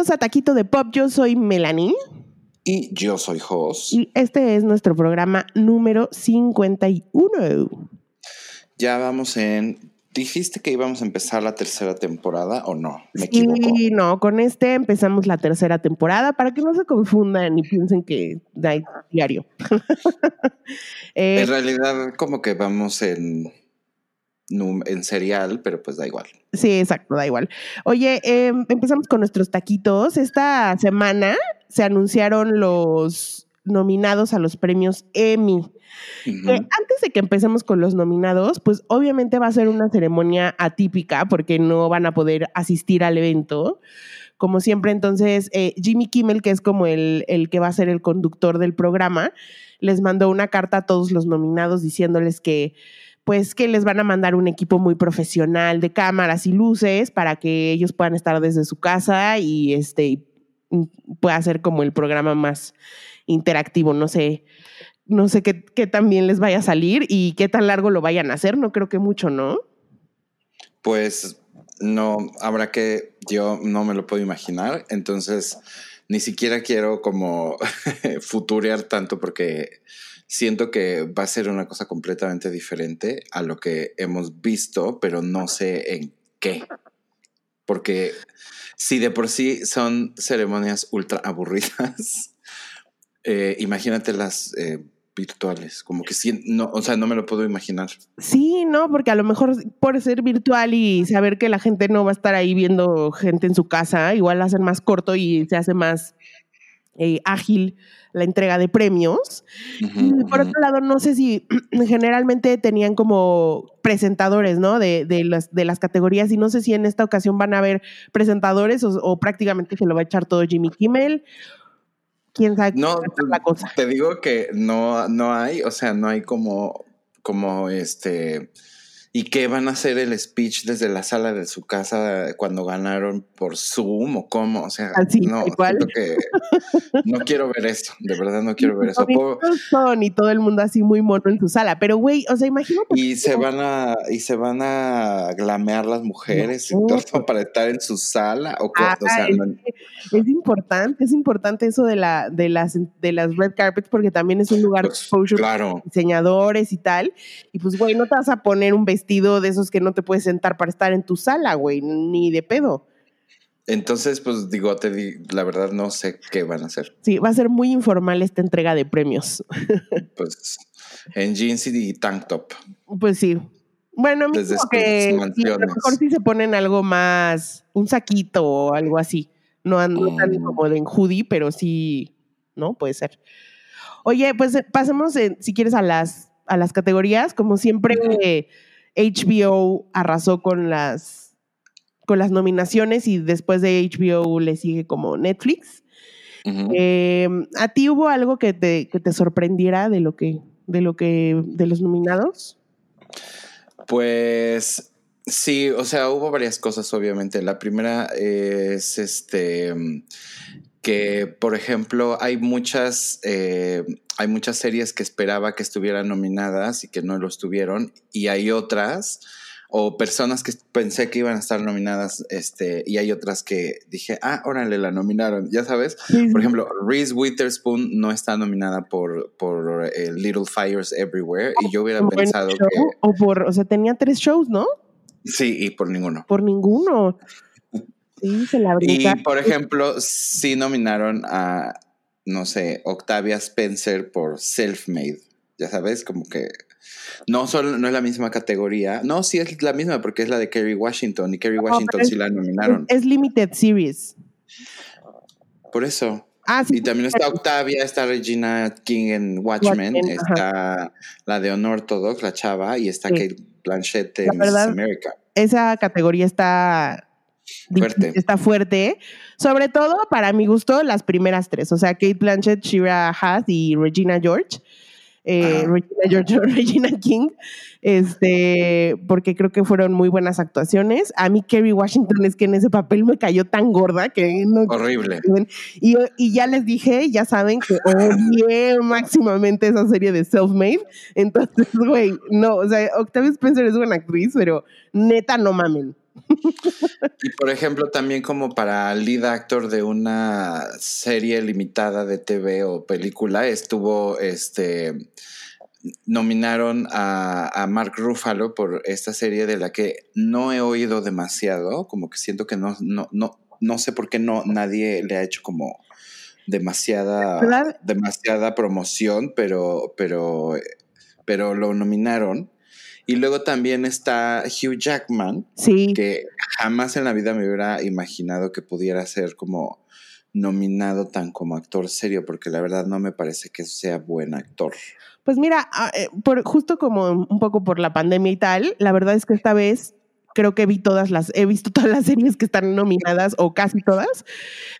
Bienvenidos a Taquito de Pop. Yo soy Melanie. Y yo soy Jos. Y este es nuestro programa número 51. Ya vamos en. ¿Dijiste que íbamos a empezar la tercera temporada o no? Me sí, no, con este empezamos la tercera temporada para que no se confundan y piensen que hay diario. en realidad, como que vamos en en serial, pero pues da igual. Sí, exacto, da igual. Oye, em, empezamos con nuestros taquitos. Esta semana se anunciaron los nominados a los premios Emmy. antes de que empecemos con los nominados, pues obviamente va a ser una ceremonia atípica porque no van a poder asistir al evento. Como siempre, entonces, eh, Jimmy Kimmel, que es como el, el que va a ser el conductor del programa, les mandó una carta a todos los nominados diciéndoles que pues que les van a mandar un equipo muy profesional de cámaras y luces para que ellos puedan estar desde su casa y este pueda ser como el programa más interactivo. No sé, no sé qué, qué tan bien les vaya a salir y qué tan largo lo vayan a hacer. No creo que mucho, ¿no? Pues no, habrá que, yo no me lo puedo imaginar. Entonces, ni siquiera quiero como futurear tanto porque siento que va a ser una cosa completamente diferente a lo que hemos visto, pero no sé en qué. Porque si de por sí son ceremonias ultra aburridas, eh, imagínate las eh, virtuales, como que sí, no, o sea, no me lo puedo imaginar. Sí, no, porque a lo mejor por ser virtual y saber que la gente no va a estar ahí viendo gente en su casa, igual hacen más corto y se hace más eh, ágil la entrega de premios. y por otro lado, no sé si generalmente tenían como presentadores, ¿no? De, de, las, de las categorías y no sé si en esta ocasión van a haber presentadores o, prácticamente se lo va a echar todo Jimmy Kimmel. ¿Quién sabe no, la cosa? Te digo que no, no hay, o sea, no hay como, como este ¿Y qué van a hacer el speech desde la sala de su casa cuando ganaron por Zoom o cómo? O sea, no, que no quiero ver eso, de verdad no quiero ver eso. Son y todo el mundo así muy mono en su sala, pero güey, o sea, imagínate. Y se van a y se van a glamear las mujeres y todo para estar en su sala o, o sea, es, importante, es importante eso de la de las de las red carpets porque también es un lugar de pues, exposure claro. diseñadores y tal, y pues güey, no te vas a poner un vestido vestido de esos que no te puedes sentar para estar en tu sala, güey, ni de pedo. Entonces, pues digo, te digo, la verdad no sé qué van a hacer. Sí, va a ser muy informal esta entrega de premios. Pues en jeans y tank top. Pues sí. Bueno, Desde que a lo mejor sí se ponen algo más, un saquito o algo así. No, tan mm. como en hoodie, pero sí, ¿no? Puede ser. Oye, pues eh, pasemos, si quieres, a las, a las categorías. Como siempre, HBO arrasó con las, con las nominaciones y después de HBO le sigue como Netflix. Em, ¿A ti hubo algo que te, que te sorprendiera de lo que, de lo que, de los nominados? Pues sí, o sea, hubo varias cosas, obviamente. La primera es este que, por ejemplo, hay muchas, eh, hay muchas series que esperaba que estuvieran nominadas y que no lo estuvieron, y hay otras, o personas que pensé que iban a estar nominadas, este, y hay otras que dije, ah, órale, la nominaron, ya sabes. Por ejemplo, Reese Witherspoon no está nominada por, por eh, Little Fires Everywhere, y yo hubiera pensado que... O por, o sea, tenía tres shows, ¿no? Sí, y por ninguno. Por ninguno. Y por ejemplo, sí nominaron a, no sé, Octavia Spencer por Self-Made. Ya sabes, como que no solo no es la misma categoría. No, sí es la misma porque es la de Kerry Washington y Kerry Washington sí la nominaron. Es, Limited Series. Por eso. Ah, y también está Octavia, está Regina King en Watchmen, está la de Unorthodox, la chava, y está Kate Blanchett en Miss America. Esa categoría está Está fuerte. Sobre todo, para mi gusto, las primeras tres. O sea, Kate Blanchett, Shira Haas y Regina George. Eh, Regina George, Regina King, este, porque creo que fueron muy buenas actuaciones. A mí Kerry Washington es que en ese papel me cayó tan gorda que no, horrible. Y, y, ya les dije, ya saben que odié máximamente esa serie de Self Made. Entonces, güey, no, o sea, Octavia Spencer es buena actriz, pero neta no mamen. y por ejemplo, también como para lead actor de una serie limitada de TV o película, estuvo este nominaron a, Mark Ruffalo por esta serie de la que no he oído demasiado, como que siento que no, no, no, no sé por qué no nadie le ha hecho como demasiada, demasiada promoción, pero, pero, pero lo nominaron. Y luego también está Hugh Jackman, que jamás en la vida me hubiera imaginado que pudiera ser como nominado tan como actor serio, porque la verdad no me parece que sea buen actor. Pues mira, ah, eh, por, justo como un poco por la pandemia y tal, la verdad es que esta vez creo que vi todas las, he visto todas las series que están nominadas o casi todas,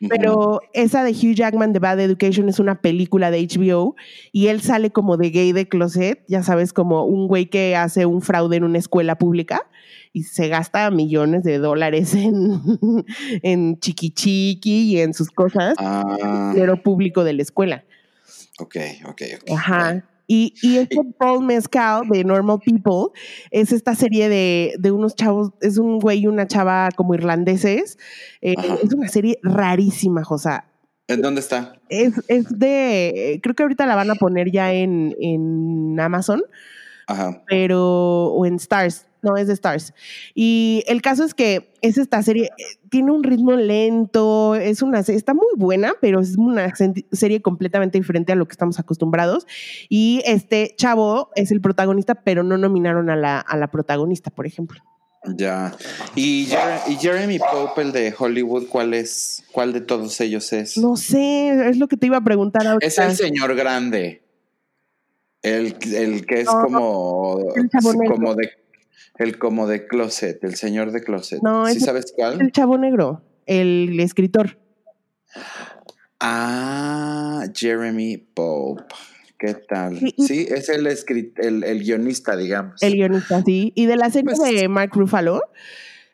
pero esa de Hugh Jackman de Bad Education es una película de HBO y él sale como de gay de closet, ya sabes, como un güey que hace un fraude en una escuela pública y se gasta millones de dólares en, en chiqui chiqui y en sus cosas, ah. dinero público de la escuela. Ok, ok, ok. Ajá. Y, y este Paul Mescal de Normal People es esta serie de, de unos chavos, es un güey y una chava como irlandeses. Eh, es una serie rarísima, Josa. ¿En dónde está? Es, es de, creo que ahorita la van a poner ya en, en Amazon. Ajá. Pero, o en Stars. No, es de Stars. Y el caso es que es esta serie, eh, tiene un ritmo lento, es una está muy buena, pero es una serie completamente diferente a lo que estamos acostumbrados. Y este chavo es el protagonista, pero no nominaron a la, a la protagonista, por ejemplo. Ya. ¿Y, Jeremy Pope, el de Hollywood, cuál es? ¿Cuál de todos ellos es? No sé, es lo que te iba a preguntar. Es el señor grande. El, que es como, como de el como de Closet, el señor de Closet. No, ¿Sí sabes cuál? El chavo negro, el escritor. Ah, Jeremy Pope. ¿Qué tal? Sí, es el, el, el, guionista, digamos. El guionista, sí. Y de la serie pues de Mark Ruffalo,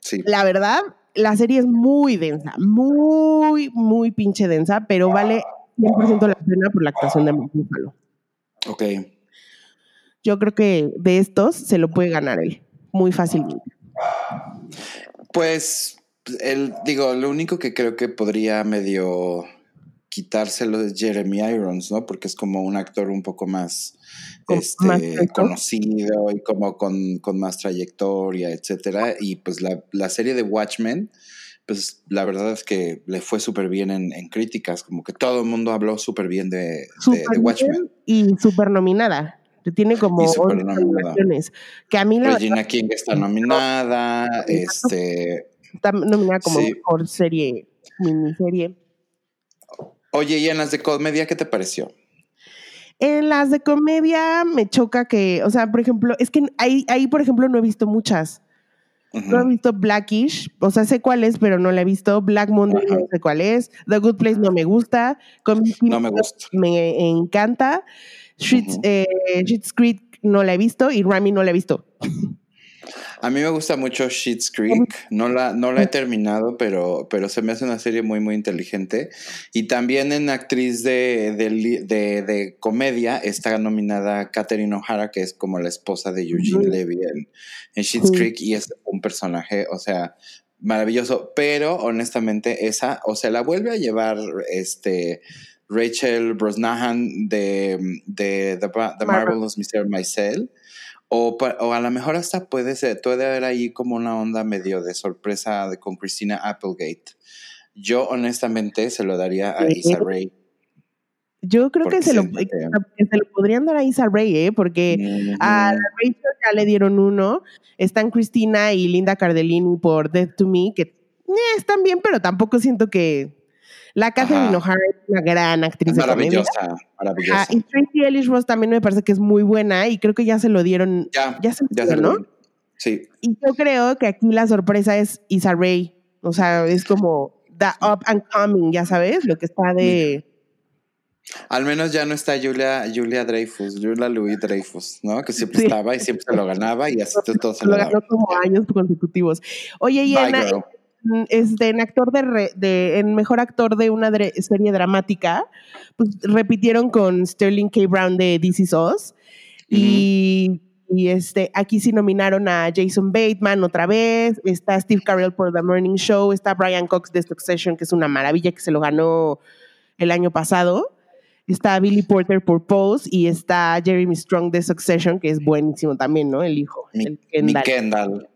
sí. la verdad, la serie es muy densa, muy, muy pinche densa, pero vale 100% la pena por la actuación de Mark Ruffalo. Ok. Yo creo que de estos se lo puede ganar él muy fácilmente. Pues, el, digo, lo único que creo que podría medio quitárselo es Jeremy Irons, ¿no? Porque es como un actor un poco más, este, conocido y como con, más trayectoria, etcétera. Y pues la, serie de Watchmen, pues la verdad es que le fue súper bien en, críticas, como que todo el mundo habló súper bien de, de, Watchmen. Y súper nominada tiene como nominaciones. Que a mí la Regina King está nominada, este está nominada como mejor serie, miniserie. Oye, y en las de comedia, ¿qué te pareció? En las de comedia me choca que, o sea, por ejemplo, es que ahí, ahí por ejemplo, no he visto muchas. No he visto Blackish, o sea, sé cuál es, pero no la he visto. Black Monday no sé cuál es. The Good Place no me gusta. no me gusta. Me encanta. Eh, Sheets, Creek no la he visto y Rami no la he visto. A mí me gusta mucho Sheets Creek, no la, no la he terminado, pero, pero se me hace una serie muy, muy inteligente. Y también en actriz de, de, de, comedia está nominada Catherine O'Hara, que es como la esposa de Eugene Levy en, en Sheets Creek, y es un personaje, o sea, maravilloso. Pero honestamente, esa, o sea, la vuelve a llevar este Rachel Brosnahan de, de The, Marvelous Mr. Maisel. O, o, a lo mejor hasta puede ser, puede haber ahí como una onda medio de sorpresa de, con Christina Applegate. Yo honestamente se lo daría a Isa Rae. Yo creo que se, lo, se lo, podrían dar a Isa Rae, ¿eh? porque a Rachel ya le dieron uno. Están Christina y Linda Cardellini por Death to Me, que eh, están bien, pero tampoco siento que la Catherine O'Hara es una gran actriz. Maravillosa, maravillosa. y Tracy Ellis Ross también me parece que es muy buena y creo que ya se lo dieron. Ya, ya se lo dieron, ¿no? Sí. Y yo creo que aquí la sorpresa es Isa Rae. O sea, es como the up and coming, ya sabes, lo que está de. Al menos ya no está Julia, Julia Dreyfus, Julia Louis Dreyfus, ¿no? Que siempre estaba y siempre se lo ganaba y así todo se lo, lo ganó como años consecutivos. Oye, y este, en actor de, de, en mejor actor de una serie dramática, pues repitieron con Sterling K. Brown de This Is Us. Y Y este, aquí sí nominaron a Jason Bateman otra vez, está Steve Carell por The Morning Show, está Brian Cox de Succession, que es una maravilla que se lo ganó el año pasado. Está Billy Porter por Pose y está Jeremy Strong de Succession, que es buenísimo también, ¿no? El hijo. Mi, el Kendall. Mi Kendall.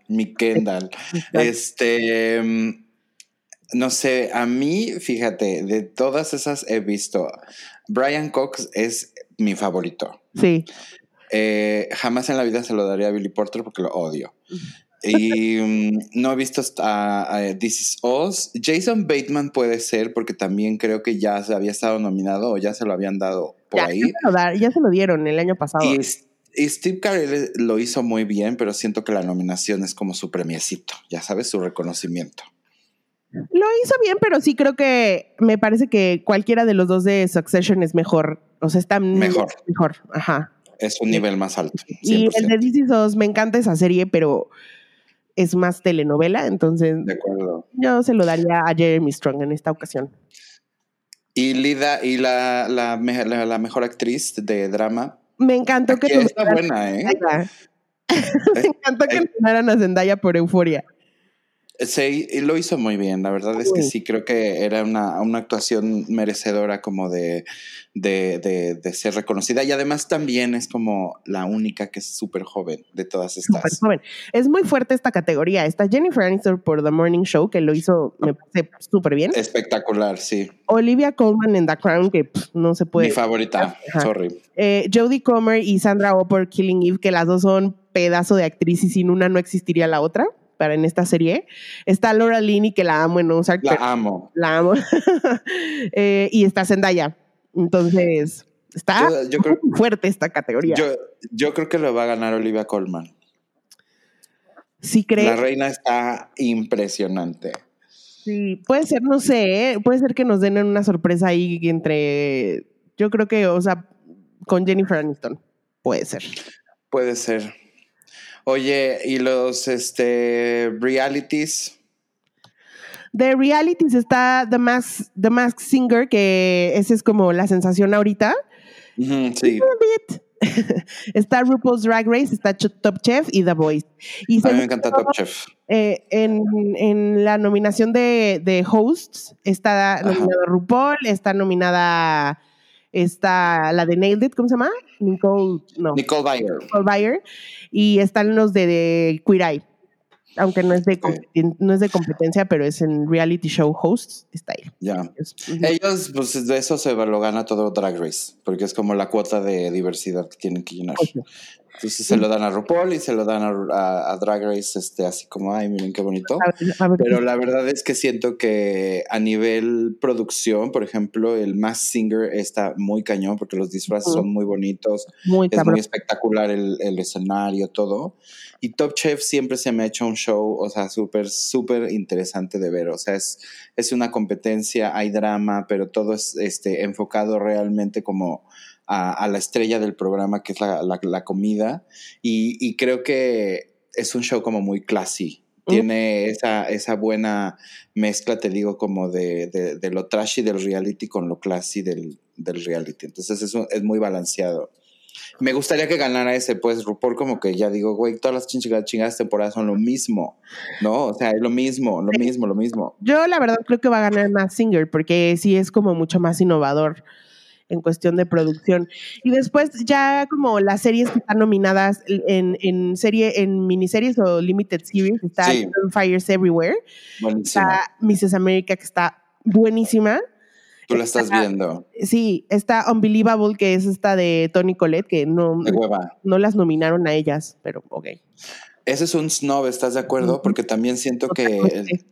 Este. Mm, no sé, a mí, fíjate, de todas esas he visto. Brian Cox es mi favorito. Sí. Eh, jamás en la vida se lo daría a Billy Porter porque lo odio. Y mm, no he visto a, This Is Us. Jason Bateman puede ser porque también creo que ya se había estado nominado o ya se lo habían dado por ahí. Ya se, lo dieron el año pasado. Y, Steve Carell lo hizo muy bien, pero siento que la nominación es como su premiecito, ya sabes, su reconocimiento. Lo hizo bien, pero sí creo que me parece que cualquiera de los dos de Succession es mejor. O sea, está mejor. Mejor, ajá. Es un nivel más alto. Y el de This Is me encanta esa serie, pero es más telenovela, entonces de acuerdo. yo se lo daría a Jeremy Strong en esta ocasión. Y Lida, y la, la, la, mejor actriz de drama. Me encantó que está buena, ¿eh? Me encantó que nominaran a Zendaya por Euforia. Sí, lo hizo muy bien. La verdad es que sí, creo que era una, una actuación merecedora como de, de, de, ser reconocida. Y además también es como la única que es súper joven de todas estas. Súper joven. Es muy fuerte esta categoría. Está Jennifer Aniston por The Morning Show, que lo hizo, me parece súper bien. Espectacular, sí. Olivia Colman en The Crown, que no se puede. Mi favorita, sorry. Eh, Jodie Comer y Sandra Oh por Killing Eve, que las dos son pedazo de actriz y sin una no existiría la otra para en esta serie. Está Laura Linney, que la amo en Ozark. La amo. La amo. Eh, y está Zendaya. Entonces, está fuerte esta categoría. Yo, yo creo que lo va a ganar Olivia Colman. Sí, creo. La reina está impresionante. Sí, puede ser, no sé, ¿eh? puede ser que nos den una sorpresa ahí entre, yo creo que, o sea, con Jennifer Aniston, puede ser. Puede ser. Oye, ¿y los este, realities? De realities está The Mask, The Mask Singer, que esa es como la sensación ahorita. sí. está RuPaul's Drag Race, está Top Chef y The Voice. a mí me encanta Top Chef. Eh, en, la nominación de, de hosts está nominada RuPaul, está nominada está la de Nailed It, ¿cómo se llama? Nicole, no. Nicole Bayer. Nicole Bayer. Y están los de, Queer Eye. Aunque no es, de no es de competencia, pero es en reality show hosts, está ahí. Ya. Ellos, pues de eso se lo gana todo Drag Race, porque es como la cuota de diversidad que tienen que llenar. Entonces se lo dan a RuPaul y se lo dan a, Drag Race, este, así como, ay, miren qué bonito. Pero la verdad es que siento que a nivel producción, por ejemplo, el Mass Singer está muy cañón porque los disfraces son muy bonitos. Muy es muy espectacular el, el, escenario, todo. Y Top Chef siempre se me ha hecho un show, o sea, súper, súper interesante de ver. O sea, es, es una competencia, hay drama, pero todo es este, enfocado realmente como a, la estrella del programa, que es la, comida. Y, creo que es un show como muy classy. Tiene esa, esa buena mezcla, te digo, como de, de, lo trashy del reality con lo classy del, del reality. Entonces es, es muy balanceado. Me gustaría que ganara ese, pues RuPaul como que ya digo, güey, todas las chingadas, chingadas temporadas son lo mismo, ¿no? O sea, es lo mismo, lo mismo, lo mismo. Yo la verdad creo que va a ganar más Singer porque sí es como mucho más innovador en cuestión de producción. Y después ya como las series que están nominadas en, en serie, en miniseries o limited series, está Fires Everywhere. Está Mrs. America, que está buenísima. Tú la estás viendo. Sí, está Unbelievable, que es esta de Tony Colette, que no, no las nominaron a ellas, pero ok. Ese es un snob, ¿estás de acuerdo? Porque también siento que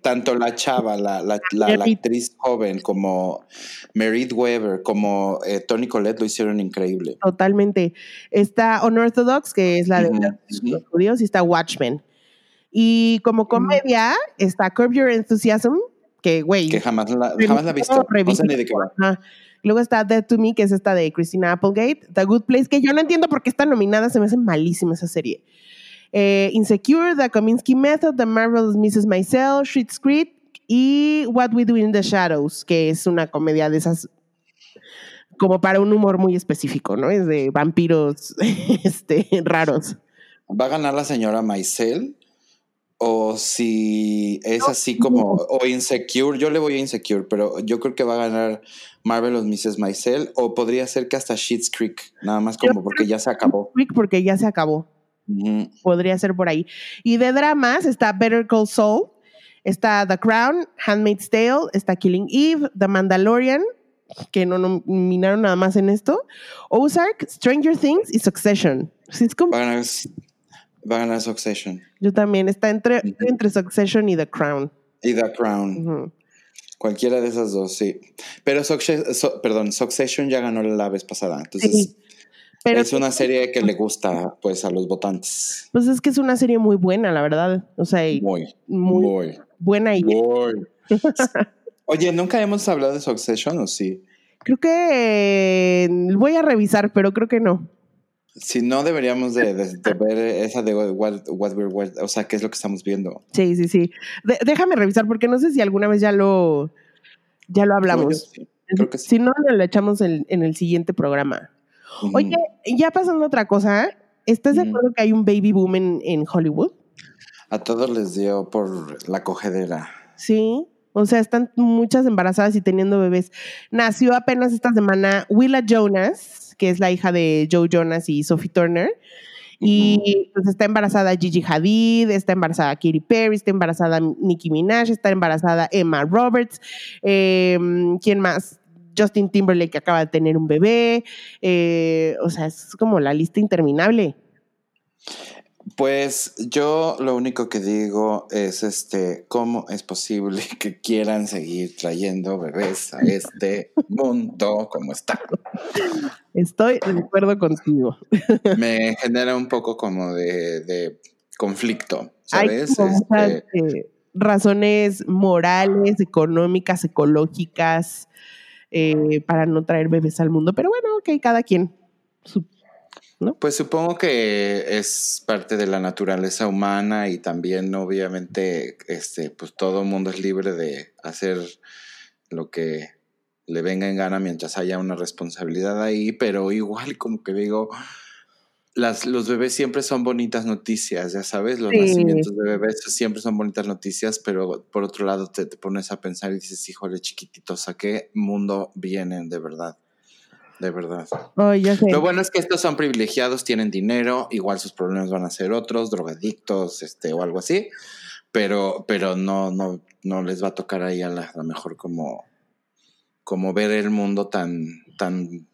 tanto la chava, la, la, la, actriz joven, como Merit Weber, como eh, Tony Collette lo hicieron increíble. Totalmente. Está Unorthodox, que es la de los judíos, y está Watchmen. Y como comedia está Curb Your Enthusiasm, que güey. Que jamás la, jamás la he visto. No sé ni de qué va. Luego está Dead to Me, que es esta de Christina Applegate. The Good Place, que yo no entiendo por qué está nominada, se me hace malísima esa serie. Eh, Insecure, The Kominsky Method, The Marvelous Mrs. Maisel, Street Street y What We Do in the Shadows, que es una comedia de esas como para un humor muy específico, ¿no? Es de vampiros este, raros. va a ganar la señora Maisel o si es así como, o Insecure, yo le voy a Insecure, pero yo creo que va a ganar Marvelous Mrs. Maisel, o podría ser que hasta Sheets Creek, nada más como porque ya se acabó. Creek porque ya se acabó. Podría ser por ahí. Y de dramas está Better Call Saul, está The Crown, Handmaid's Tale, está Killing Eve, The Mandalorian, que no nominaron nada más en esto, Ozark, Stranger Things y Succession. Va a ganar Succession. Yo también. Está entre, entre Succession y The Crown. Y The Crown. Cualquiera de esas dos, sí. Pero perdón, Succession ya ganó la vez pasada. Entonces, es una serie que le gusta pues a los votantes. Pues es que es una serie muy buena, la verdad. O sea, muy, muy, buena y Oye, ¿nunca hemos hablado de Succession o sí? Creo que eh, voy a revisar, pero creo que no. Si no, deberíamos de, ver esa de what, we're, o sea, qué es lo que estamos viendo. Sí, sí, sí. déjame revisar porque no sé si alguna vez ya lo, ya lo hablamos. Si no, lo echamos en, el siguiente programa. Oye, ya pasando otra cosa, ¿estás de acuerdo que hay un baby boom en, en Hollywood? A todos les dio por la cogedera. Sí, o sea, están muchas embarazadas y teniendo bebés. Nació apenas esta semana Willa Jonas, que es la hija de Joe Jonas y Sophie Turner. Y pues está embarazada Gigi Hadid, está embarazada Katy Perry, está embarazada Nicki Minaj, está embarazada Emma Roberts. Em, ¿Quién más? Justin Timberlake que acaba de tener un bebé. Eh, o sea, es como la lista interminable. Pues yo lo único que digo es este, ¿cómo es posible que quieran seguir trayendo bebés a este mundo como está? Estoy de acuerdo contigo. Me genera un poco como de, conflicto, ¿sabes? Hay este, eh, razones morales, económicas, ecológicas, eh, para no traer bebés al mundo, pero bueno, ok, cada quien. Pues supongo que es parte de la naturaleza humana y también obviamente este, pues todo mundo es libre de hacer lo que le venga en gana mientras haya una responsabilidad ahí, pero igual como que digo, las, los bebés siempre son bonitas noticias, ya sabes, los nacimientos de bebés siempre son bonitas noticias, pero por otro lado te, te pones a pensar y dices, híjole chiquititos, ¿a qué mundo vienen de verdad? de verdad. Lo bueno es que estos son privilegiados, tienen dinero, igual sus problemas van a ser otros, drogadictos, este, o algo así, pero, pero no, no, no les va a tocar ahí a, lo mejor como, como ver el mundo tan, tan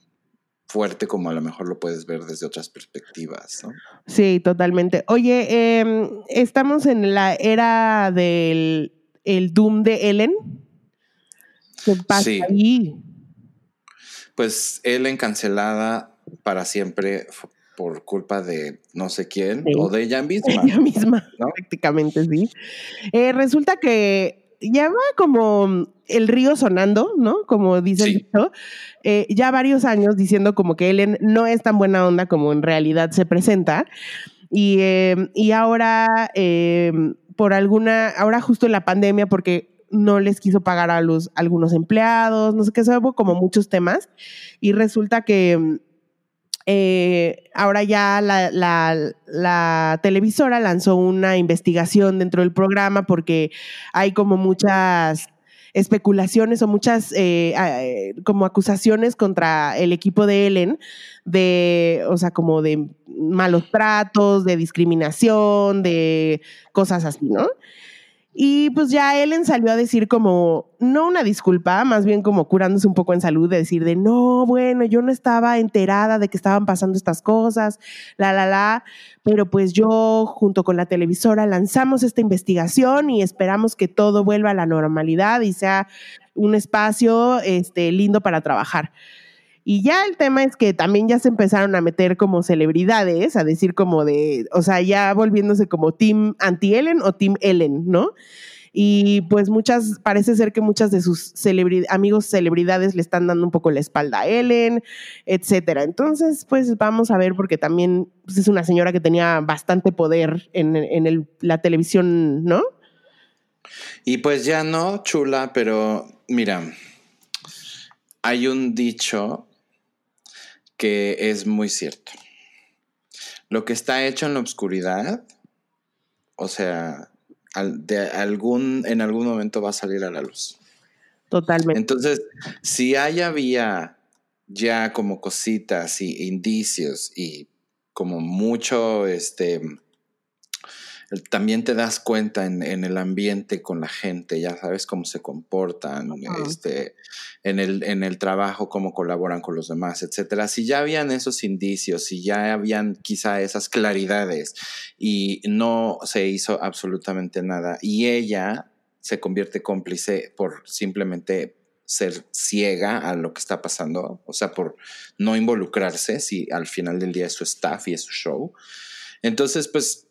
fuerte como a lo mejor lo puedes ver desde otras perspectivas. ¿no? Sí, totalmente. Oye, em, estamos en la era del el Doom de Ellen. ¿Qué pasa ahí? Pues Ellen cancelada para siempre por culpa de no sé quién o de ella misma. Ella misma, prácticamente, sí. Eh, resulta que ya va como el río sonando, ¿no? Como dice el eh, ya varios años diciendo como que Ellen no es tan buena onda como en realidad se presenta. Y, em, y ahora, em, por alguna, ahora justo en la pandemia, porque no les quiso pagar a los algunos empleados, no sé qué, hubo como muchos temas. Y resulta que eh, ahora ya la, televisora lanzó una investigación dentro del programa porque hay como muchas especulaciones o muchas eh, eh, como acusaciones contra el equipo de Ellen de, o sea, como de malos tratos, de discriminación, de cosas así, ¿no? Y pues ya Ellen salió a decir como, no una disculpa, más bien como curándose un poco en salud, de decir de, no, bueno, yo no estaba enterada de que estaban pasando estas cosas, la, la, la, pero pues yo junto con la televisora lanzamos esta investigación y esperamos que todo vuelva a la normalidad y sea un espacio este, lindo para trabajar. Y ya el tema es que también ya se empezaron a meter como celebridades, a decir como de, o sea, ya volviéndose como Team Anti-Ellen o Team Ellen, ¿no? Y pues muchas, parece ser que muchas de sus amigos celebridades le están dando un poco la espalda a Ellen, etcétera. Entonces, pues vamos a ver, porque también pues, es una señora que tenía bastante poder en, en la televisión, ¿no? Y pues ya no, chula, pero mira, hay un dicho que es muy cierto. lo que está hecho en la oscuridad, o sea, de algún, en algún momento va a salir a la luz. Totalmente. Entonces, si hay había ya como cositas y indicios y como mucho, este, también te das cuenta en, el ambiente con la gente, ya sabes cómo se comportan, este, en, el, en el trabajo, cómo colaboran con los demás, etcétera. Si ya habían esos indicios, si ya habían quizá esas claridades y no se hizo absolutamente nada y ella se convierte cómplice por simplemente ser ciega a lo que está pasando, o sea, por no involucrarse si al final del día es su staff y es su show. Entonces, pues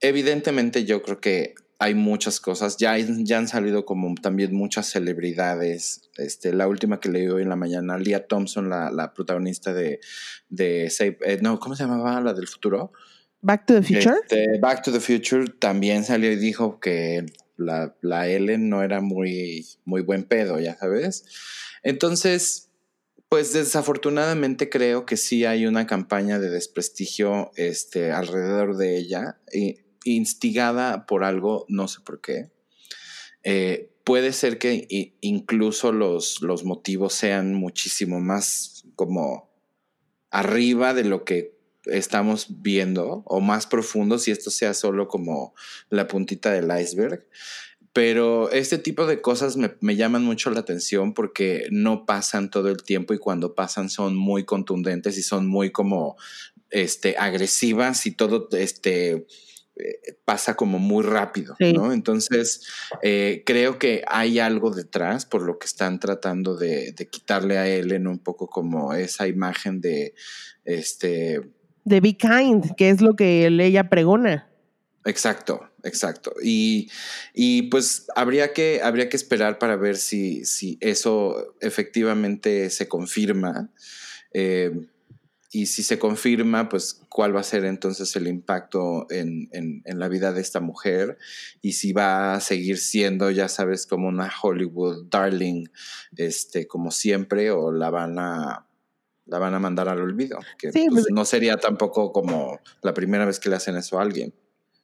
evidentemente yo creo que hay muchas cosas, ya, ya han salido como también muchas celebridades. Este, la última que leí hoy en la mañana, Leah Thompson, la, protagonista de, de eh, no, ¿cómo se llamaba? La del futuro. Back to the Future. Este, Back to the Future también salió y dijo que la, la Ellen no era muy, muy buen pedo, ya sabes. Entonces, pues desafortunadamente creo que sí hay una campaña de desprestigio este, alrededor de ella, instigada por algo, no sé por qué. Eh, puede ser que incluso los, los motivos sean muchísimo más como arriba de lo que estamos viendo o más profundo si esto sea solo como la puntita del iceberg. Pero este tipo de cosas me, llaman mucho la atención porque no pasan todo el tiempo y cuando pasan son muy contundentes y son muy como este, agresivas y todo este, pasa como muy rápido, ¿no? Entonces, eh, creo que hay algo detrás por lo que están tratando de, de quitarle a Ellen un poco como esa imagen de, este, de Be Kind, que es lo que ella pregona. Exacto, exacto. Y, pues habría que, habría que esperar para ver si, si eso efectivamente se confirma. Eh, y si se confirma, pues cuál va a ser entonces el impacto en, en, la vida de esta mujer y si va a seguir siendo, ya sabes, como una Hollywood darling, este, como siempre, o la van a la van a mandar al olvido. Que pues, pues, no sería tampoco como la primera vez que le hacen eso a alguien.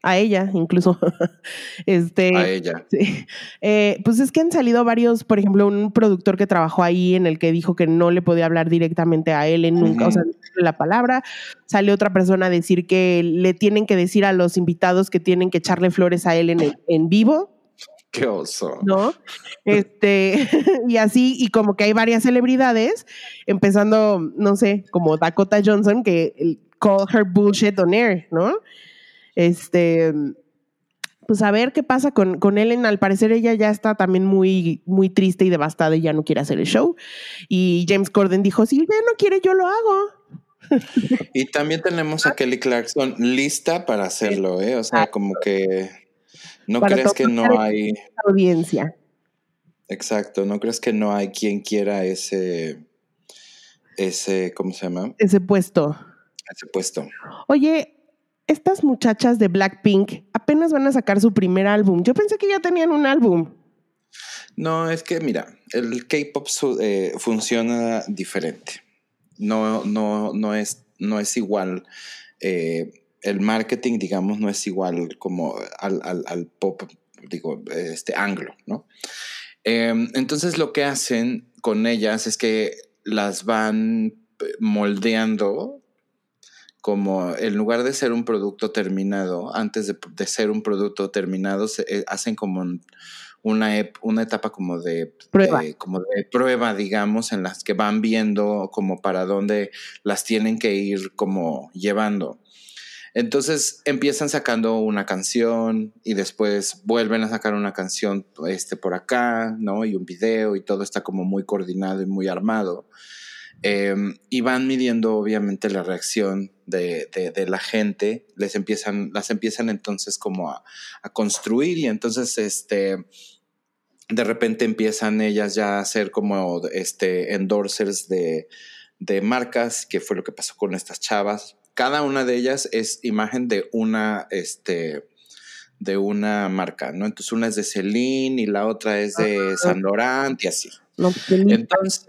A ella, incluso. este, a ella. Sí. Eh, pues es que han salido varios, por ejemplo, un productor que trabajó ahí en el que dijo que no le podía hablar directamente a él en nunca, o sea, la palabra. Sale otra persona a decir que le tienen que decir a los invitados que tienen que echarle flores a él en, en vivo Qué oso. ¿No? Este, y así, y como que hay varias celebridades, empezando, no sé, como Dakota Johnson, que call her bullshit on air, ¿no? Este, pues a ver qué pasa con, con Ellen. Al parecer ella ya está también muy, muy triste y devastada y ya no quiere hacer el show. Y James Corden dijo, si ella no quiere, yo lo hago. Y también tenemos a Kelly Clarkson lista para hacerlo, ¿eh? O sea, como que ¿No crees que no hay audiencia? Exacto, ¿no crees que no hay quien quiera ese ese ¿cómo se llama? Ese puesto. Ese puesto. Oye, estas muchachas de Blackpink apenas van a sacar su primer álbum. Yo pensé que ya tenían un álbum. No, es que mira, el K-pop eh, funciona diferente. No, no, no es, no es igual. Eh, el marketing, digamos, no es igual como al, pop, digo, este anglo, ¿no? Em, entonces lo que hacen con ellas es que las van moldeando como en lugar de ser un producto terminado, antes de, ser un producto terminado, se, eh, hacen como una, una etapa como de, prueba. como de prueba, digamos, en las que van viendo como para dónde las tienen que ir como llevando. Entonces empiezan sacando una canción y después vuelven a sacar una canción este, por acá, ¿no? Y un video y todo está como muy coordinado y muy armado. Em, y van midiendo obviamente la reacción de, la gente, les empiezan, las empiezan entonces como a, construir y entonces este, de repente empiezan ellas ya a ser como este, endorsers de, de marcas, que fue lo que pasó con estas chavas, cada una de ellas es imagen de una, este, de una marca, ¿no? Entonces una es de Celine y la otra es de San Laurent y así. No, Entonces,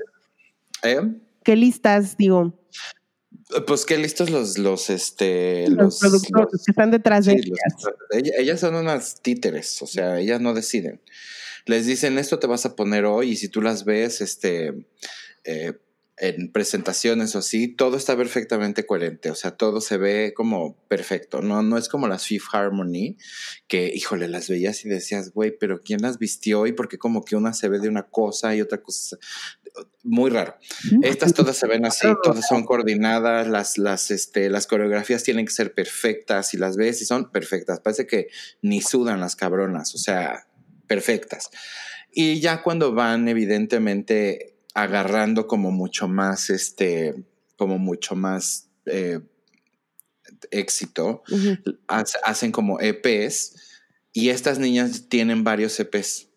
¿eh? ¿Qué listas, digo? Pues qué listos los, los, este, los, productores que están detrás de ellas. ellas. son unas títeres, o sea, ellas no deciden. Les dicen esto te vas a poner hoy y si tú las ves, este, eh, en presentaciones o así, todo está perfectamente coherente, o sea, todo se ve como perfecto, no, no es como las Fifth Harmony, que, híjole, las veías y decías, güey, pero ¿quién las vistió? Y porque como que una se ve de una cosa y otra cosa, muy raro. Estas todas se ven así, todas son coordinadas, las, las, este, las coreografías tienen que ser perfectas y las ves y son perfectas, parece que ni sudan las cabronas, o sea, perfectas. Y ya cuando van, evidentemente, agarrando como mucho más, este, como mucho más eh, éxito, hacen como EPs y estas niñas tienen varios EPs.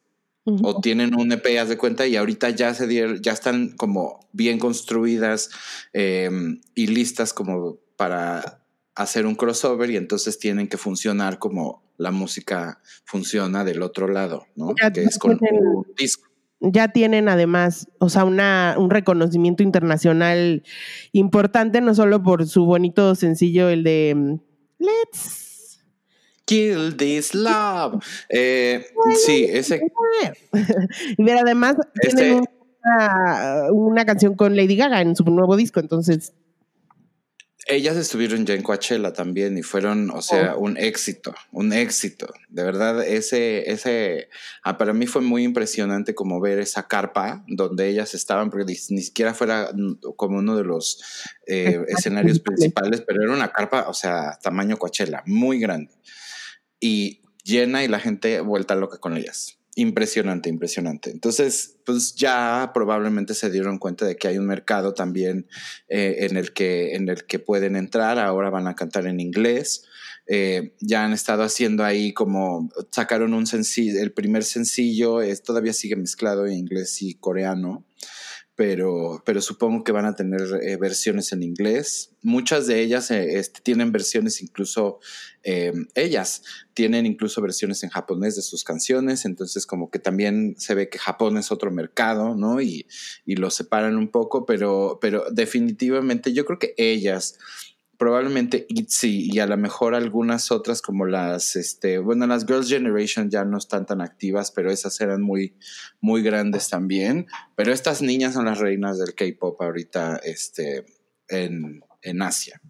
O tienen un EP, haz de cuenta, y ahorita ya se dieron, ya están como bien construidas em, y listas como para hacer un crossover y entonces tienen que funcionar como la música funciona del otro lado, ¿no? que es con un disco ya tienen además, o sea, una, un reconocimiento internacional importante, no solo por su bonito sencillo, el de mm, Let's Kill This Love. Eh, sí, ese. y además tienen este una, una canción con Lady Gaga en su nuevo disco, entonces ellas estuvieron ya en Coachella también y fueron, o sea, oh. un éxito, un éxito. De verdad, ese, ese, ah, para mí fue muy impresionante como ver esa carpa donde ellas estaban, porque ni, siquiera fuera como uno de los eh, escenarios principales, pero era una carpa, o sea, tamaño Coachella, muy grande. Y llena y la gente vuelta loca con ellas. Impresionante, impresionante. Entonces, pues ya probablemente se dieron cuenta de que hay un mercado también eh, en, el que, en el que pueden entrar. Ahora van a cantar en inglés. Eh, ya han estado haciendo ahí como sacaron un sencillo, el primer sencillo, es, todavía sigue mezclado en inglés y coreano pero, pero supongo que van a tener eh, versiones en inglés. Muchas de ellas eh, este, tienen versiones incluso, eh, ellas tienen incluso versiones en japonés de sus canciones, entonces como que también se ve que Japón es otro mercado, ¿no? Y, y lo separan un poco, pero, pero definitivamente yo creo que ellas probablemente ITZY y a lo mejor algunas otras como las, este, bueno, las Girls Generation ya no están tan activas, pero esas eran muy, muy grandes también. Pero estas niñas son las reinas del K-pop ahorita, este, en, en Asia.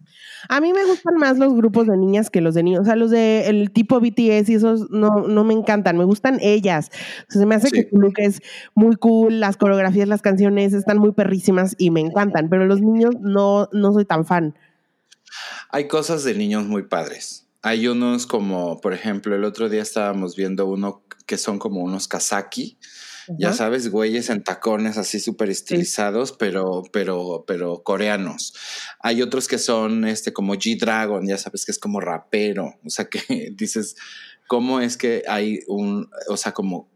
A mí me gustan más los grupos de niñas que los de niños. O sea, los de el tipo BTS y esos no, no me encantan. Me gustan ellas. se me hace que su look es muy cool. Las coreografías, las canciones están muy perrísimas y me encantan. Pero los niños no, no soy tan fan. Hay cosas de niños muy padres. Hay unos como, por ejemplo, el otro día estábamos viendo uno que son como unos kazaki. Ya sabes, güeyes en tacones así súper estilizados, pero, pero, pero coreanos. Hay otros que son este como G-Dragon, ya sabes que es como rapero. O sea que dices, ¿cómo es que hay un, o sea, como,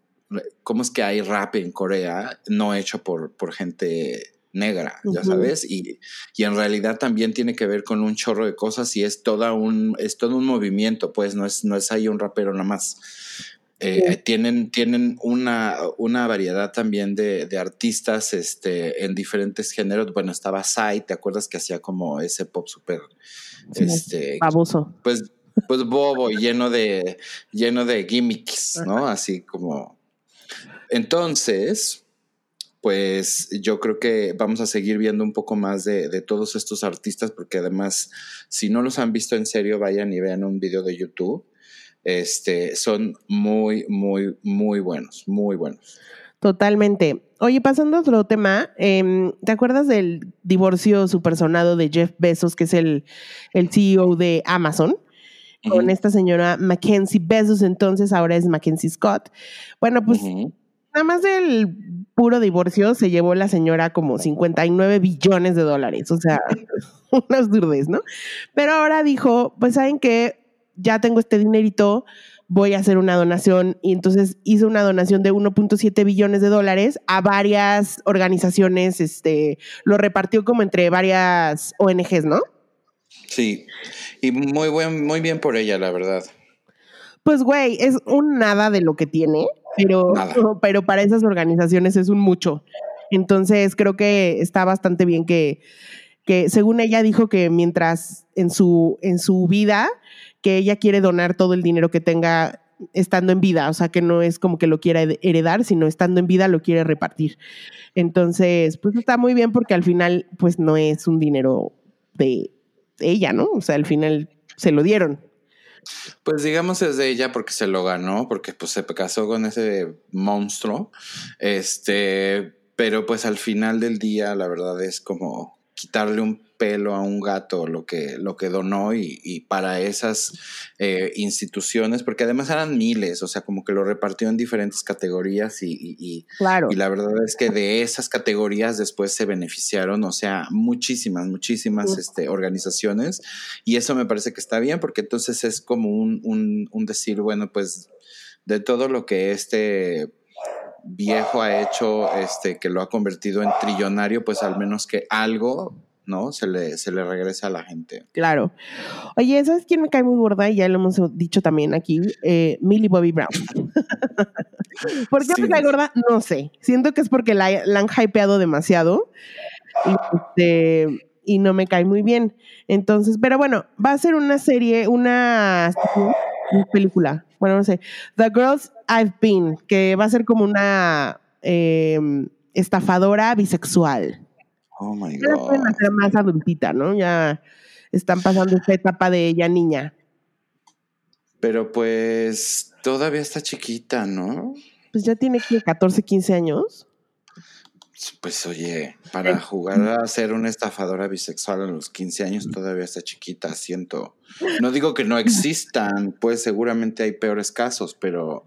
cómo es que hay rap en Corea no hecho por, por gente negra, ya sabes, y, y, en realidad también tiene que ver con un chorro de cosas y es, toda un, es todo un movimiento, pues no es, no es ahí un rapero nada más. Eh, tienen, tienen una, una variedad también de, de, artistas este, en diferentes géneros. Bueno, estaba Sai, ¿te acuerdas que hacía como ese pop súper este, baboso? Pues, pues bobo y lleno de, lleno de gimmicks, ¿no? Así como. Entonces, pues yo creo que vamos a seguir viendo un poco más de, todos estos artistas, porque además, si no los han visto en serio, vayan y vean un video de YouTube. Este, son muy, muy, muy buenos, muy buenos. Totalmente. Oye, pasando a otro tema, em, ¿te acuerdas del divorcio supersonado de Jeff Bezos, que es el, el CEO de Amazon? Con esta señora Mackenzie Bezos, entonces ahora es Mackenzie Scott. Bueno, pues nada más del puro divorcio se llevó la señora como 59 billones de dólares, o sea, unas durdes, ¿no? Pero ahora dijo, pues saben que ya tengo este dinerito, voy a hacer una donación y entonces hizo una donación de 1.7 billones de dólares a varias organizaciones, este, lo repartió como entre varias ONGs, ¿no? Sí, y muy buen, muy bien por ella, la verdad. Pues güey, es un nada de lo que tiene pero, pero para esas organizaciones es un mucho. Entonces creo que está bastante bien que, que según ella dijo que mientras en su, en su vida, que ella quiere donar todo el dinero que tenga estando en vida, o sea, que no es como que lo quiera heredar, sino estando en vida lo quiere repartir. Entonces, pues está muy bien porque al final, pues no es un dinero de ella, ¿no? O sea, al final se lo dieron. Pues digamos es de ella porque se lo ganó, porque pues se casó con ese monstruo. Este, pero pues al final del día, la verdad es como quitarle un pelo a un gato lo que, lo que donó y, para esas eh, instituciones, porque además eran miles, o sea, como que lo repartió en diferentes categorías y, claro. y la verdad es que de esas categorías después se beneficiaron, o sea, muchísimas, muchísimas este, organizaciones y eso me parece que está bien porque entonces es como un, un, un decir, bueno, pues de todo lo que este viejo ha hecho, este, que lo ha convertido en trillonario, pues al menos que algo ¿no? Se le, se le regresa a la gente. Claro. Oye, ¿sabes quién me cae muy gorda? Y ya lo hemos dicho también aquí, eh, Millie Bobby Brown. ¿Por qué me cae gorda? No sé. Siento que es porque la, han hypeado demasiado y, este, y no me cae muy bien. Entonces, pero bueno, va a ser una serie, una, película, bueno, no sé, The Girls I've Been, que va a ser como una em, estafadora bisexual. Oh my God. Ya pueden hacer más adultita, ¿no? Ya están pasando esta etapa de ella niña. Pero pues todavía está chiquita, ¿no? Pues ya tiene 14, 15 años. Pues oye, para jugar a ser una estafadora bisexual a los 15 años todavía está chiquita, siento. No digo que no existan, pues seguramente hay peores casos, pero,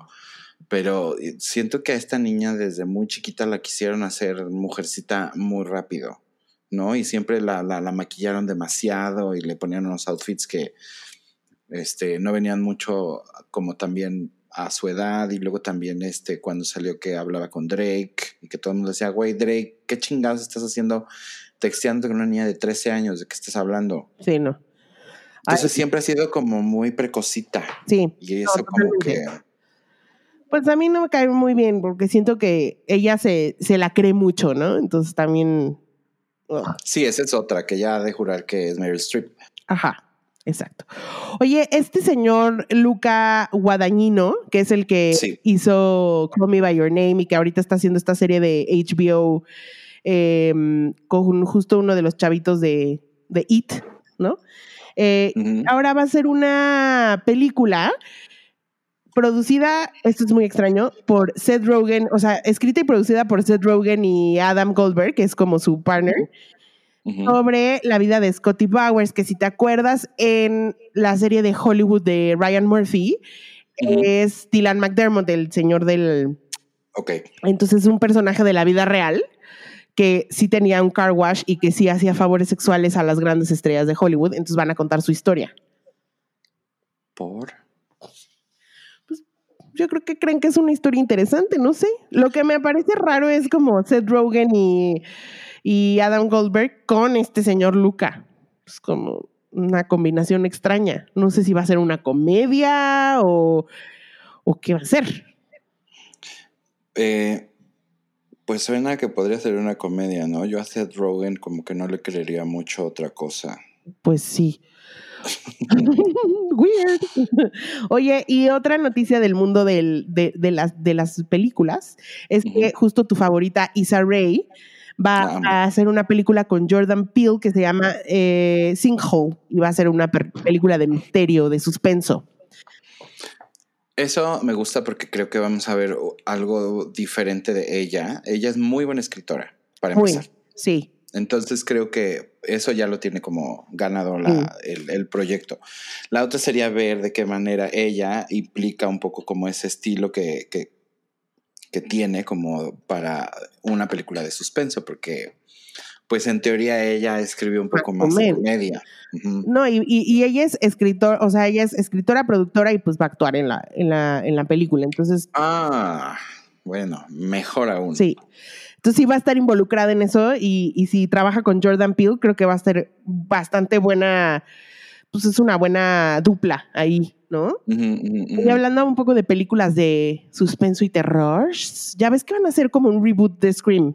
pero siento que a esta niña desde muy chiquita la quisieron hacer mujercita muy rápido. ¿no? Y siempre la, la, maquillaron demasiado y le ponían unos outfits que este, no venían mucho como también a su edad y luego también este cuando salió que hablaba con Drake y que todo el mundo decía, güey, Drake, ¿qué chingados estás haciendo texteando con una niña de 13 años? ¿De qué estás hablando? Sí, no. Entonces siempre ha sido como muy precocita. Sí. Y eso como que... Pues a mí no me cae muy bien porque siento que ella se, se la cree mucho, ¿no? Entonces también Sí, esa es otra, que ya ha de jurar que es Meryl Streep. Ajá, exacto. Oye, este señor Luca Guadagnino, que es el que hizo Call Me By Your Name y que ahorita está haciendo esta serie de HBO em, con justo uno de los chavitos de, de It, ¿no? Eh, ahora va a ser una película producida, esto es muy extraño, por Seth Rogen, o sea, escrita y producida por Seth Rogen y Adam Goldberg, que es como su partner, sobre la vida de Scotty Bowers, que si te acuerdas en la serie de Hollywood de Ryan Murphy, es Dylan McDermott, el señor del... Ok. Entonces es un personaje de la vida real que sí tenía un car wash y que sí hacía favores sexuales a las grandes estrellas de Hollywood, entonces van a contar su historia. ¿Por? yo creo que creen que es una historia interesante, no sé. Lo que me parece raro es como Seth Rogen y, Adam Goldberg con este señor Luca. Es como una combinación extraña. No sé si va a ser una comedia o, o qué va a ser. Eh, pues suena que podría ser una comedia, ¿no? Yo a Seth Rogen como que no le creería mucho otra cosa. Pues sí. Weird. Oye, y otra noticia del mundo de, las, de las películas es que justo tu favorita, Isa Rae, va a hacer una película con Jordan Peele que se llama eh, Sinkhole y va a ser una película de misterio, de suspenso. Eso me gusta porque creo que vamos a ver algo diferente de ella. Ella es muy buena escritora, para empezar. sí. Entonces creo que eso ya lo tiene como ganado el, proyecto. La otra sería ver de qué manera ella implica un poco como ese estilo que, que, tiene como para una película de suspenso, porque pues en teoría ella escribió un poco más de comedia. No, y, ella es escritor, o sea, ella es escritora, productora y pues va a actuar en la, en la, en la película. Entonces. Ah, bueno, mejor aún. Sí. Entonces sí va a estar involucrada en eso y, si trabaja con Jordan Peele, creo que va a ser bastante buena, pues es una buena dupla ahí, ¿no? Y hablando un poco de películas de suspenso y terror, ya ves que van a hacer como un reboot de Scream.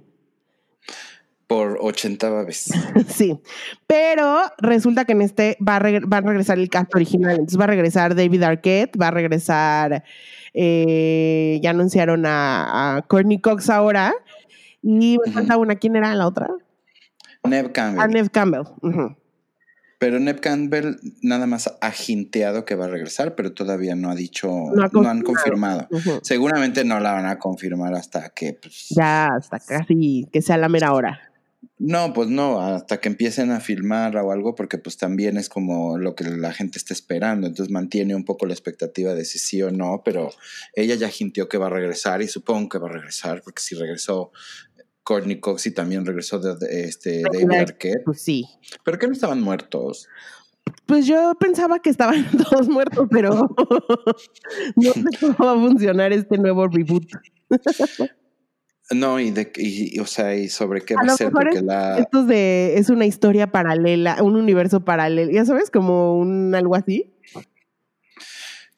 Por 80 vez. sí, pero resulta que en este va a, va a, regresar el cast original. Entonces va a regresar David Arquette, va a regresar, eh, ya anunciaron a, a, Courtney Cox ahora. Y me falta una, ¿quién era la otra? Neve Campbell. A Neve Campbell. Pero Neb Campbell nada más ha jinteado que va a regresar, pero todavía no ha dicho, no, han confirmado. Seguramente no la van a confirmar hasta que... Pues, ya, hasta casi que sea la mera hora. No, pues no, hasta que empiecen a filmar o algo, porque pues también es como lo que la gente está esperando, entonces mantiene un poco la expectativa de si sí o no, pero ella ya jinteó que va a regresar y supongo que va a regresar, porque si regresó Courtney Cox y también regresó de, este, David Arquette. Pues sí. ¿Pero qué no estaban muertos? Pues yo pensaba que estaban todos muertos, pero no sé cómo va a funcionar este nuevo reboot. No, y de y, o sea, y sobre qué va a, ser, porque la... Esto de, es una historia paralela, un universo paralelo, ya sabes, como un algo así.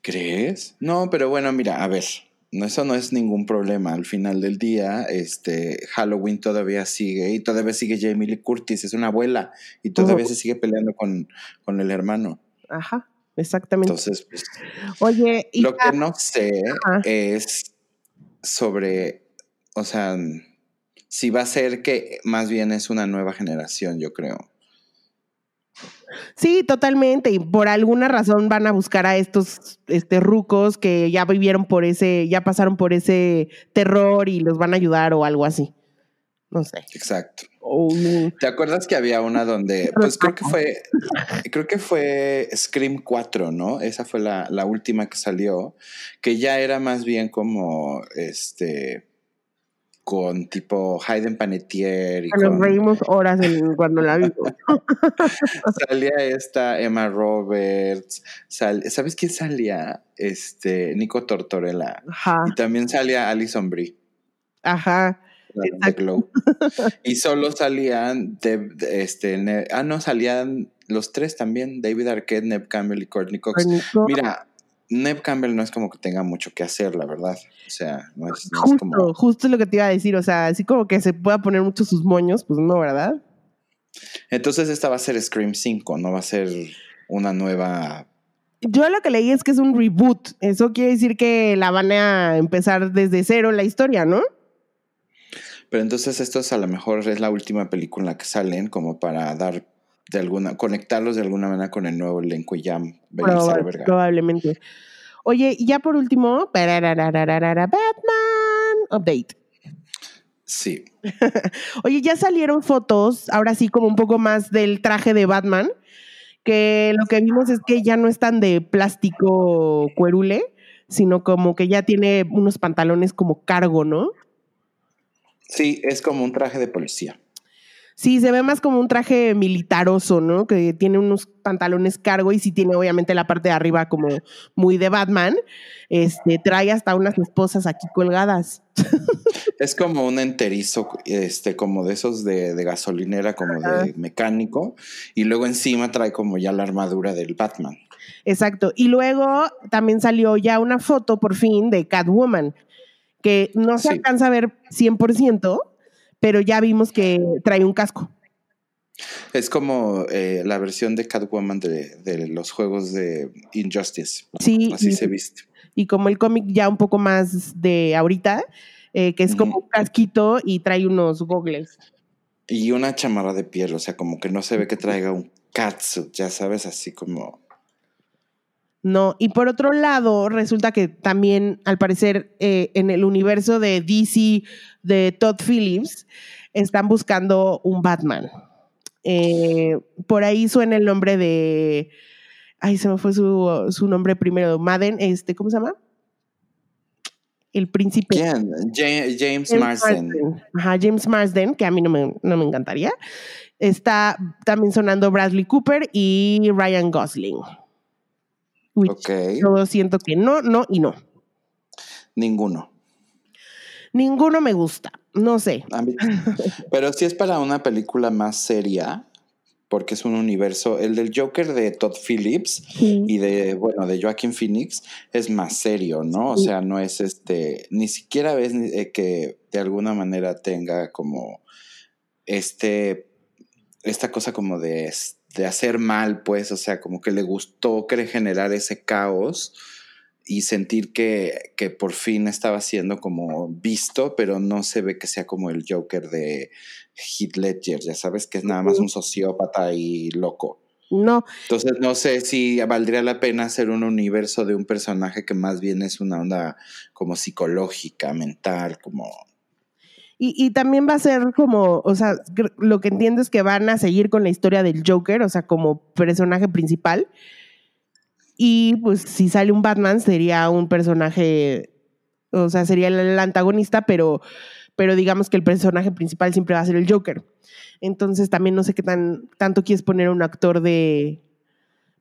¿Crees? No, pero bueno, mira, a ver, no, eso no es ningún problema. Al final del día, este Halloween todavía sigue y todavía sigue Jamie Lee Curtis, es una abuela y todavía se sigue peleando con, con, el hermano. Ajá, exactamente. Entonces, pues, oye, lo que no sé es sobre, o sea, si va a ser que más bien es una nueva generación, yo creo. Sí, totalmente. Y por alguna razón van a buscar a estos este, rucos que ya vivieron por ese, ya pasaron por ese terror y los van a ayudar o algo así. No sé. Exacto. ¿Te acuerdas que había una donde, pues creo que fue, creo que fue Scream 4, ¿no? Esa fue la, la última que salió, que ya era más bien como, este, con tipo Hayden Panettiere. Y Nos reímos horas cuando la vimos. salía esta Emma Roberts. ¿Sabes quién salía? Este, Nico Tortorella. Ajá. Y también salía Alison Brie. Ajá. y solo salían de, este ah no salían los tres también David Arquette, Neb Campbell y Courtney Cox. Mira, Neb Campbell no es como que tenga mucho que hacer, la verdad. O sea, no es, justo, como... Justo lo que te iba a decir, o sea, así como que se pueda poner mucho sus moños, pues no, ¿verdad? Entonces esta va a ser Scream 5, no va a ser una nueva... Yo lo que leí es que es un reboot. Eso quiere decir que la van a empezar desde cero la historia, ¿no? Pero entonces esto es a lo mejor es la última película en la que salen como para dar de alguna, conectarlos de alguna manera con el nuevo elenco y ya Probablemente. Oye, y ya por último, Batman Update. Sí. Oye, ya salieron fotos, ahora sí, como un poco más del traje de Batman, que lo que vimos es que ya no es tan de plástico cuerule, sino como que ya tiene unos pantalones como cargo, ¿no? Sí, es como un traje de policía. Sí, se ve más como un traje militaroso, ¿no? Que tiene unos pantalones cargo y sí tiene obviamente la parte de arriba como muy de Batman. Este, trae hasta unas esposas aquí colgadas. Es como un enterizo, este, como de esos de, gasolinera, como de mecánico, y luego encima trae como ya la armadura del Batman. Exacto. Y luego también salió ya una foto por fin de Catwoman, que no se alcanza a ver 100%, pero ya vimos que trae un casco. Es como eh, la versión de Catwoman de, los juegos de Injustice. Sí. Así se viste. Y como el cómic ya un poco más de ahorita, eh, que es como un casquito y trae unos gogles. Y una chamarra de piel, o sea, como que no se ve que traiga un catsuit, ya sabes, así como... No, y por otro lado, resulta que también, al parecer, eh, en el universo de DC de Todd Phillips, están buscando un Batman. Eh, por ahí suena el nombre de. Ay, se me fue su, nombre primero. Madden, este, ¿cómo se llama? El príncipe. ¿Quién? James, Marsden. Ajá, James Marsden, que a mí no me, no me encantaría. Está también sonando Bradley Cooper y Ryan Gosling. Ok. Yo siento que no, no y no. Ninguno. Ninguno me gusta, no sé. Pero si es para una película más seria, porque es un universo, el del Joker de Todd Phillips y de, bueno, de Joaquin Phoenix es más serio, ¿no? O sea, no es este, ni siquiera ves eh, que de alguna manera tenga como este, esta cosa como de, de hacer mal, pues, o sea, como que le gustó querer generar ese caos y sentir que, que, por fin estaba siendo como visto, pero no se ve que sea como el Joker de Heath Ledger, ya sabes, que es nada más un sociópata y loco. No. Entonces no sé si valdría la pena hacer un universo de un personaje que más bien es una onda como psicológica, mental, como... Y, también va a ser como, o sea, lo que entiendo es que van a seguir con la historia del Joker, o sea, como personaje principal y pues si sale un Batman sería un personaje, o sea, sería el, antagonista, pero, pero digamos que el personaje principal siempre va a ser el Joker. Entonces también no sé qué tan tanto quieres poner un actor de...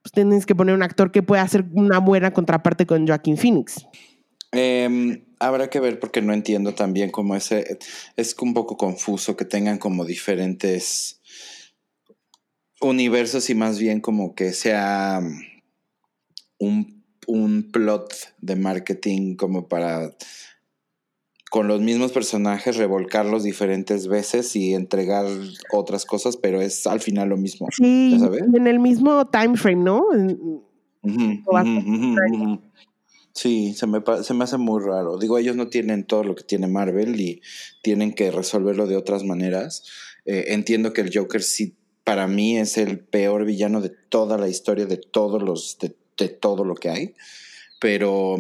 Pues tienes que poner un actor que pueda hacer una buena contraparte con Joaquín Phoenix. Em, habrá que ver porque no entiendo también cómo ese... Es un poco confuso que tengan como diferentes universos y más bien como que sea un, un plot de marketing como para con los mismos personajes revolcarlos diferentes veces y entregar otras cosas, pero es al final lo mismo. Sí, en el mismo time frame, ¿no? Sí, se me, se me hace muy raro. Digo, ellos no tienen todo lo que tiene Marvel y tienen que resolverlo de otras maneras. Eh, entiendo que el Joker sí, para mí, es el peor villano de toda la historia, de todos los, de de todo lo que hay, pero,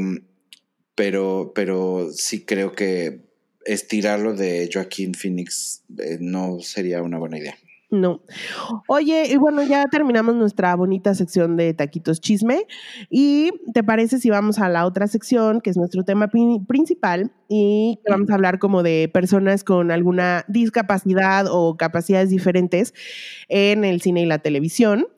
pero, pero sí creo que estirarlo de Joaquín Phoenix eh, no sería una buena idea. No. Oye, y bueno, ya terminamos nuestra bonita sección de taquitos chisme. ¿Y te parece si vamos a la otra sección, que es nuestro tema principal, y vamos a hablar como de personas con alguna discapacidad o capacidades diferentes en el cine y la televisión?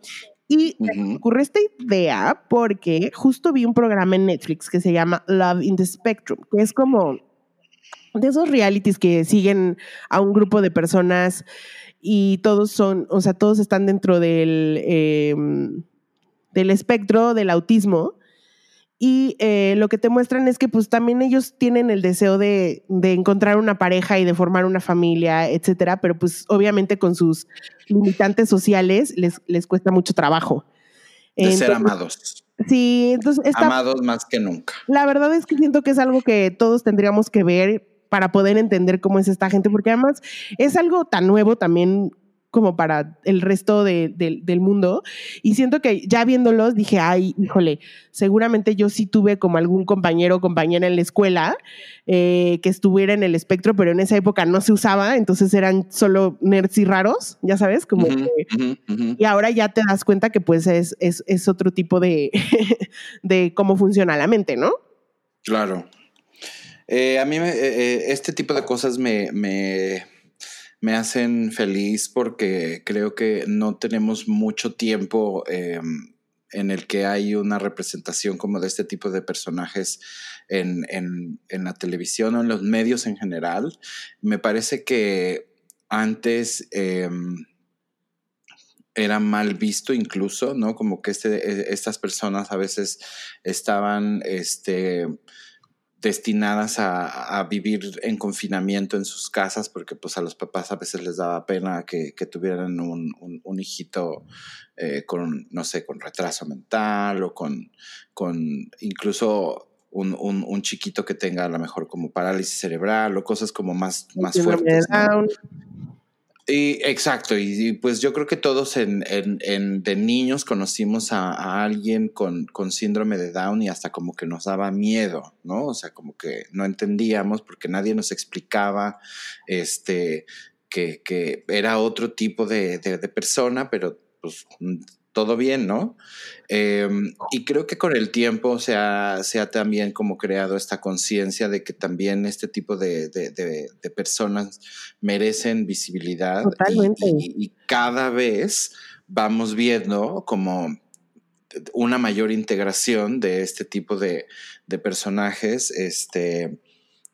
Y me ocurrió esta idea porque justo vi un programa en Netflix que se llama Love in the Spectrum, que es como de esos realities que siguen a un grupo de personas y todos son, o sea, todos están dentro del, em, del espectro del autismo y eh, lo que te muestran es que pues también ellos tienen el deseo de, encontrar una pareja y de formar una familia, etcétera, pero pues obviamente con sus limitantes sociales les, les cuesta mucho trabajo. De ser amados. Sí, entonces... amados más que nunca. La verdad es que siento que es algo que todos tendríamos que ver para poder entender cómo es esta gente, porque además es algo tan nuevo también como para el resto del mundo. Y siento que ya viéndolos dije, ay, híjole, seguramente yo sí tuve como algún compañero o compañera en la escuela eh, que estuviera en el espectro, pero en esa época no se usaba, entonces eran solo nerds y raros, ya sabes, como Y ahora ya te das cuenta que pues es, es, otro tipo de, de cómo funciona la mente, ¿no? Claro. Eh, a mí eh, este tipo de cosas me me hacen feliz porque creo que no tenemos mucho tiempo em, en el que hay una representación como de este tipo de personajes en, la televisión o en los medios en general. Me parece que antes em, era mal visto incluso, ¿no? Como que este, estas personas a veces estaban, este, destinadas a, vivir en confinamiento en sus casas porque pues a los papás a veces les daba pena que, tuvieran un, hijito eh, con, no sé, con retraso mental o con, con incluso un, chiquito que tenga a lo mejor como parálisis cerebral o cosas como más, más fuertes. Y, exacto, y, pues yo creo que todos en, en, de niños conocimos a, alguien con, con, síndrome de Down y hasta como que nos daba miedo, ¿no? O sea, como que no entendíamos porque nadie nos explicaba este, que, que era otro tipo de, de, de persona, pero pues todo bien, ¿no? Em, y creo que con el tiempo se ha, se ha también como creado esta conciencia de que también este tipo de, personas merecen visibilidad. Y, y, cada vez vamos viendo como una mayor integración de este tipo de, personajes, este,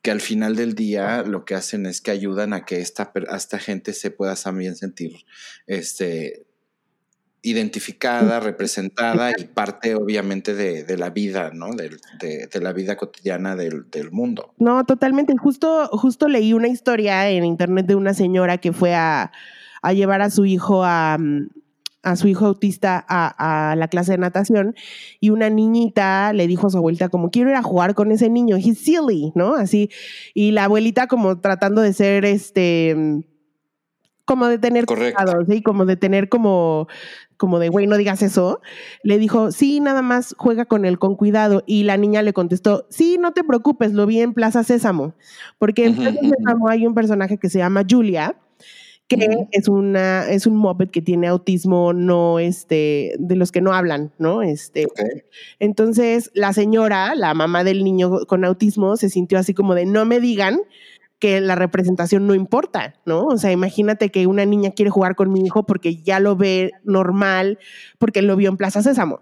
que al final del día lo que hacen es que ayudan a que esta, esta gente se pueda también sentir este, identificada, representada y parte obviamente de, la vida, ¿no? De, la vida cotidiana del, mundo. No, totalmente. Justo, justo leí una historia en internet de una señora que fue a, llevar a su hijo a, a su hijo autista a, la clase de natación y una niñita le dijo a su abuelita como quiero ir a jugar con ese niño, he's silly, ¿no? Así, y la abuelita como tratando de ser este como de tener cuidado, ¿sí? Como de tener como, como de, güey, no digas eso. Le dijo, sí, nada más juega con él con cuidado. Y la niña le contestó, sí, no te preocupes, lo vi en Plaza Sésamo. Porque en Plaza Sésamo hay un personaje que se llama Julia, que es una, es un moped que tiene autismo no, este, de los que no hablan, ¿no? Este, entonces la señora, la mamá del niño con autismo, se sintió así como de, no me digan que la representación no importa, ¿no? O sea, imagínate que una niña quiere jugar con mi hijo porque ya lo ve normal, porque lo vio en Plaza Sésamo.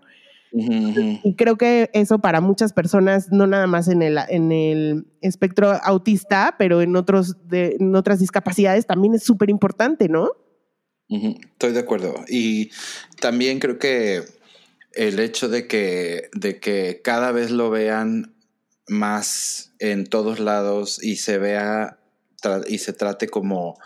Y creo que eso para muchas personas, no nada más en el, en el espectro autista, pero en, otros de, en otras discapacidades también es súper importante, ¿no? Estoy de acuerdo. Y también creo que el hecho de que, de que cada vez lo vean más en todos lados y se vea y se trate como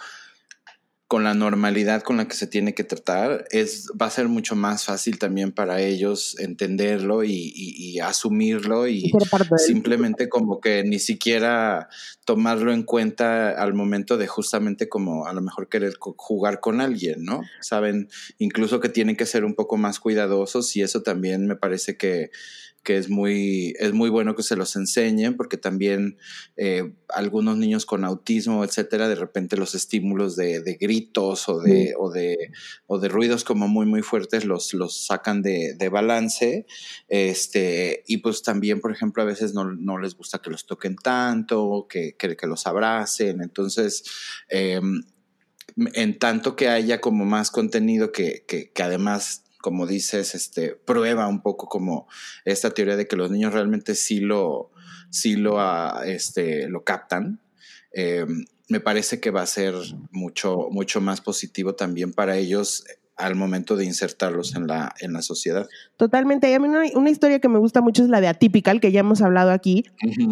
con la normalidad con la que se tiene que tratar, es, va a ser mucho más fácil también para ellos entenderlo y, asumirlo y simplemente como que ni siquiera tomarlo en cuenta al momento de justamente como a lo mejor querer jugar con alguien, ¿no? Saben, incluso que tienen que ser un poco más cuidadosos y eso también me parece que que es muy, es muy bueno que se los enseñen, porque también eh, algunos niños con autismo, etcétera, de repente los estímulos de, gritos o de, o, de, o de ruidos como muy, muy fuertes los, los sacan de, balance. Este, y pues también, por ejemplo, a veces no, les gusta que los toquen tanto, que, que, los abracen. Entonces, em, en tanto que haya como más contenido que, que, que además como dices, este, prueba un poco como esta teoría de que los niños realmente sí lo, sí lo, ah, este, lo captan. Eh, me parece que va a ser mucho, mucho más positivo también para ellos al momento de insertarlos en la, en la sociedad. Totalmente. Y a mí una, historia que me gusta mucho es la de Atypical, que ya hemos hablado aquí,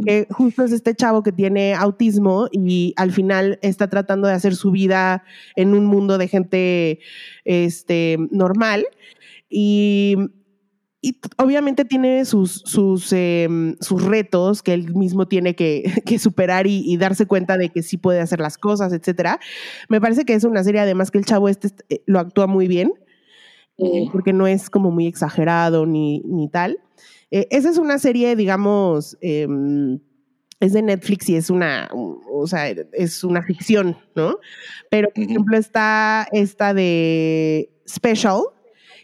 que justo es este chavo que tiene autismo y al final está tratando de hacer su vida en un mundo de gente este, normal y, obviamente tiene sus, sus, em, sus, retos que él mismo tiene que, superar y, darse cuenta de que sí puede hacer las cosas, etcétera. Me parece que es una serie, además, que el chavo este eh, lo actúa muy bien, eh, porque no es como muy exagerado ni, ni tal. Eh, esa es una serie, digamos, em, es de Netflix y es una, o sea, es una ficción, ¿no? Pero, por ejemplo, está esta de Special,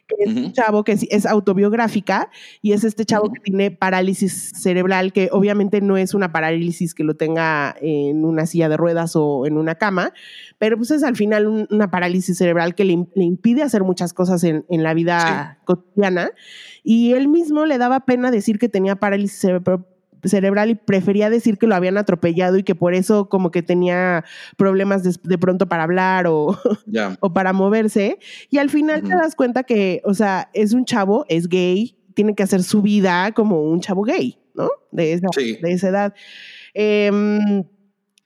que es un chavo que es, autobiográfica y es este chavo que tiene parálisis cerebral, que obviamente no es una parálisis que lo tenga en una silla de ruedas o en una cama, pero pues es al final una parálisis cerebral que le, impide hacer muchas cosas en, la vida cotidiana. Y él mismo le daba pena decir que tenía parálisis cerebral cerebral y prefería decir que lo habían atropellado y que por eso como que tenía problemas de, pronto para hablar o, o, para moverse. Y al final te das cuenta que, o sea, es un chavo, es gay, tiene que hacer su vida como un chavo gay, ¿no? De esa, de esa edad. Em,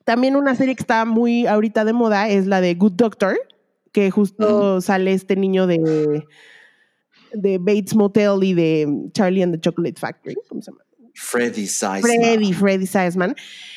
también una serie que está muy ahorita de moda es la de Good Doctor, que justo sale este niño de, de Bates Motel y de Charlie and the Chocolate Factory, ¿cómo se llama? Freddy Seisman. Freddy, Freddy Seisman.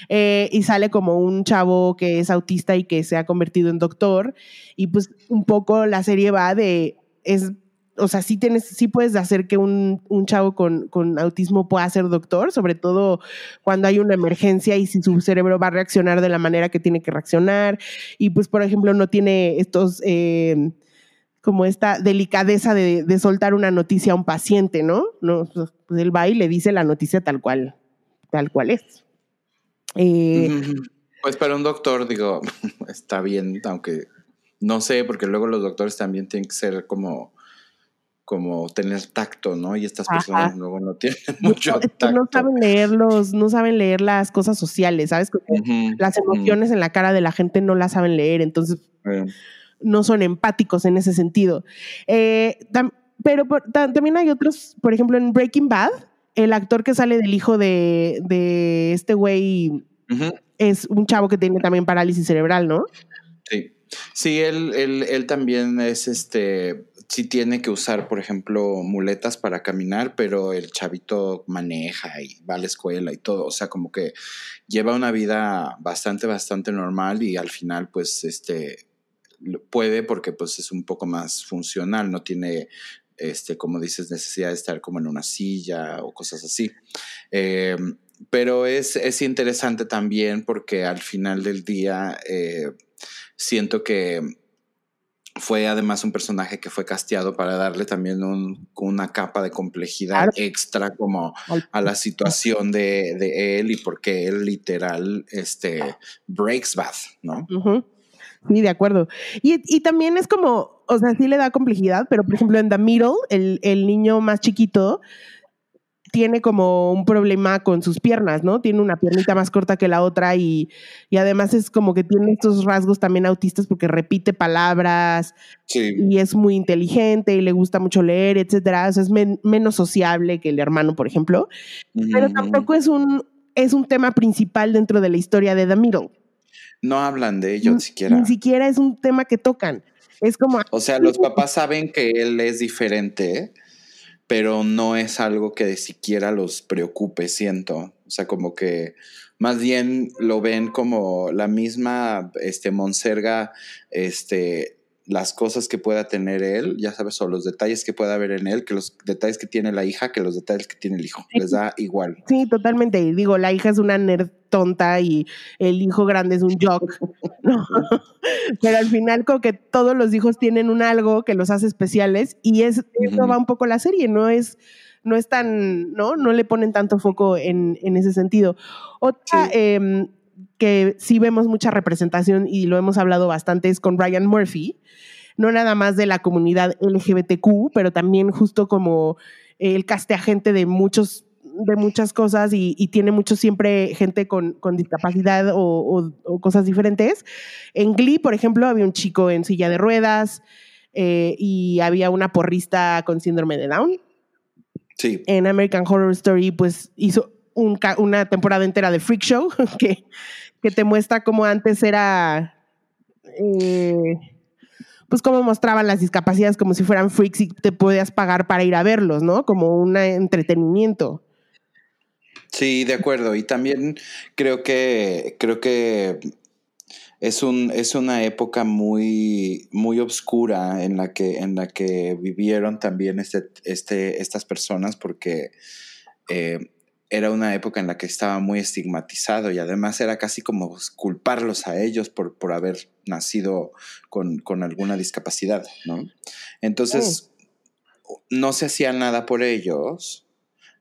Eh, y sale como un chavo que es autista y que se ha convertido en doctor. Y pues un poco la serie va de. Es, o sea, sí, tienes, puedes hacer que un, un chavo con, con, autismo pueda ser doctor, sobre todo cuando hay una emergencia y si su cerebro va a reaccionar de la manera que tiene que reaccionar. Y pues, por ejemplo, no tiene estos. Eh, como esta delicadeza de, soltar una noticia a un paciente, ¿no? no pues, pues él va y le dice la noticia tal cual, tal cual es. Eh, pues para un doctor, digo, está bien, aunque no sé, porque luego los doctores también tienen que ser como como tener tacto, ¿no? Y estas personas luego no tienen mucho tacto. No saben leer no saben leer las cosas sociales, ¿sabes? las emociones en la cara de la gente no las saben leer, entonces no son empáticos en ese sentido. Eh, pero también hay otros, por ejemplo, en Breaking Bad, el actor que sale del hijo de, de este güey es un chavo que tiene también parálisis cerebral, ¿no? Sí. Sí, él, él, él también es este, sí tiene que usar, por ejemplo, muletas para caminar, pero el chavito maneja y va a la escuela y todo. O sea, como que lleva una vida bastante, bastante normal y al final, pues, este, puede porque pues es un poco más funcional, no tiene este, como dices, necesidad de estar como en una silla o cosas así. Eh, pero es, es, interesante también porque al final del día eh, siento que fue además un personaje que fue casteado para darle también un, una capa de complejidad extra como a la situación de, de, él y porque él literal este, breaks bad, ¿no? Sí, de acuerdo. Y, y, también es como, o sea, sí le da complejidad, pero por ejemplo en The Middle, el, el niño más chiquito tiene como un problema con sus piernas, ¿no? Tiene una piernita más corta que la otra y, y además es como que tiene estos rasgos también autistas porque repite palabras y es muy inteligente y le gusta mucho leer, etcétera. O sea, es menos sociable que el hermano, por ejemplo. Pero tampoco es un, es un tema principal dentro de la historia de The Middle. No hablan de ello ni siquiera. Ni siquiera es un tema que tocan. Es como. O sea, los papás saben que él es diferente, pero no es algo que de siquiera los preocupe, siento. O sea, como que más bien lo ven como la misma este, Monserga, este, las cosas que pueda tener él, ya sabes, o los detalles que pueda haber en él, que los detalles que tiene la hija, que los detalles que tiene el hijo. Les da igual. Sí, totalmente. Digo, la hija es una nerd tonta y el hijo grande es un jock. Pero al final como que todos los hijos tienen un algo que los hace especiales y es, eso va un poco la serie, no es no es tan, ¿no? No le ponen tanto foco en, en ese sentido. Otra em, que sí vemos mucha representación y lo hemos hablado bastante es con Ryan Murphy, no nada más de la comunidad LGBTQ, pero también justo como el caste agente de muchos de muchas cosas y, tiene mucho siempre gente con, discapacidad o, cosas diferentes. En Glee, por ejemplo, había un chico en silla de ruedas eh, y había una porrista con síndrome de Down. Sí. En American Horror Story, pues hizo una temporada entera de Freak Show que, que te muestra cómo antes era. Eh, pues cómo mostraban las discapacidades como si fueran freaks y te podías pagar para ir a verlos, ¿no? Como un entretenimiento. Sí, de acuerdo. Y también creo que, creo que es, un, es una época muy, muy oscura en la que, en la que vivieron también este, este, estas personas porque eh, era una época en la que estaba muy estigmatizado y además era casi como culparlos a ellos por, por haber nacido con, con alguna discapacidad, ¿no? Entonces, oh. no se hacía nada por ellos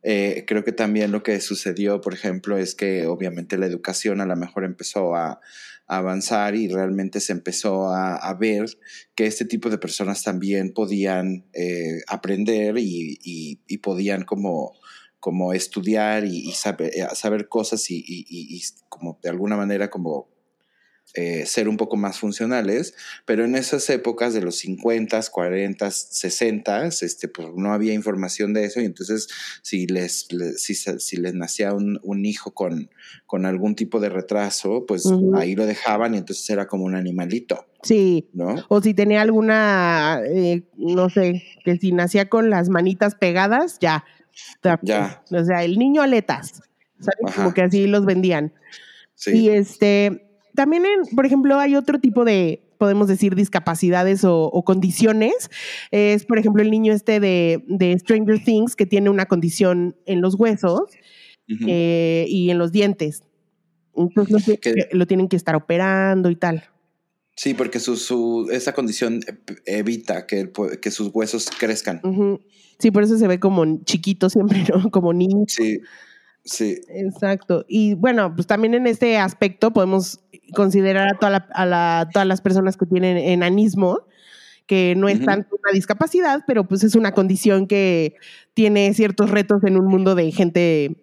eh, creo que también lo que sucedió, por ejemplo, es que obviamente la educación a lo mejor empezó a, avanzar y realmente se empezó a, ver que este tipo de personas también podían eh, aprender y, podían como, como estudiar y, saber, eh, saber, cosas y, y, como de alguna manera como eh, ser un poco más funcionales, pero en esas épocas de los 50, 40, 60, este, pues no había información de eso y entonces si les, si, si, les nacía un, un, hijo con, con algún tipo de retraso, pues ahí lo dejaban y entonces era como un animalito. Sí. ¿no? O si tenía alguna, eh, no sé, que si nacía con las manitas pegadas, ya. Ya. O sea, el niño aletas. Como que así los vendían. Sí. Y este, también, por ejemplo, hay otro tipo de, podemos decir, discapacidades o, condiciones. Es, por ejemplo, el niño este de, Stranger Things que tiene una condición en los huesos eh, y en los dientes. Entonces lo tienen que estar operando y tal. Sí, porque su, esa condición evita que, que sus huesos crezcan. Sí, por eso se ve como chiquito siempre, ¿no? Como niño. Sí. Sí. Exacto. Y bueno, pues también en este aspecto podemos considerar a, toda a todas las personas que tienen enanismo, que no es tanto una discapacidad, pero pues es una condición que tiene ciertos retos en un mundo de gente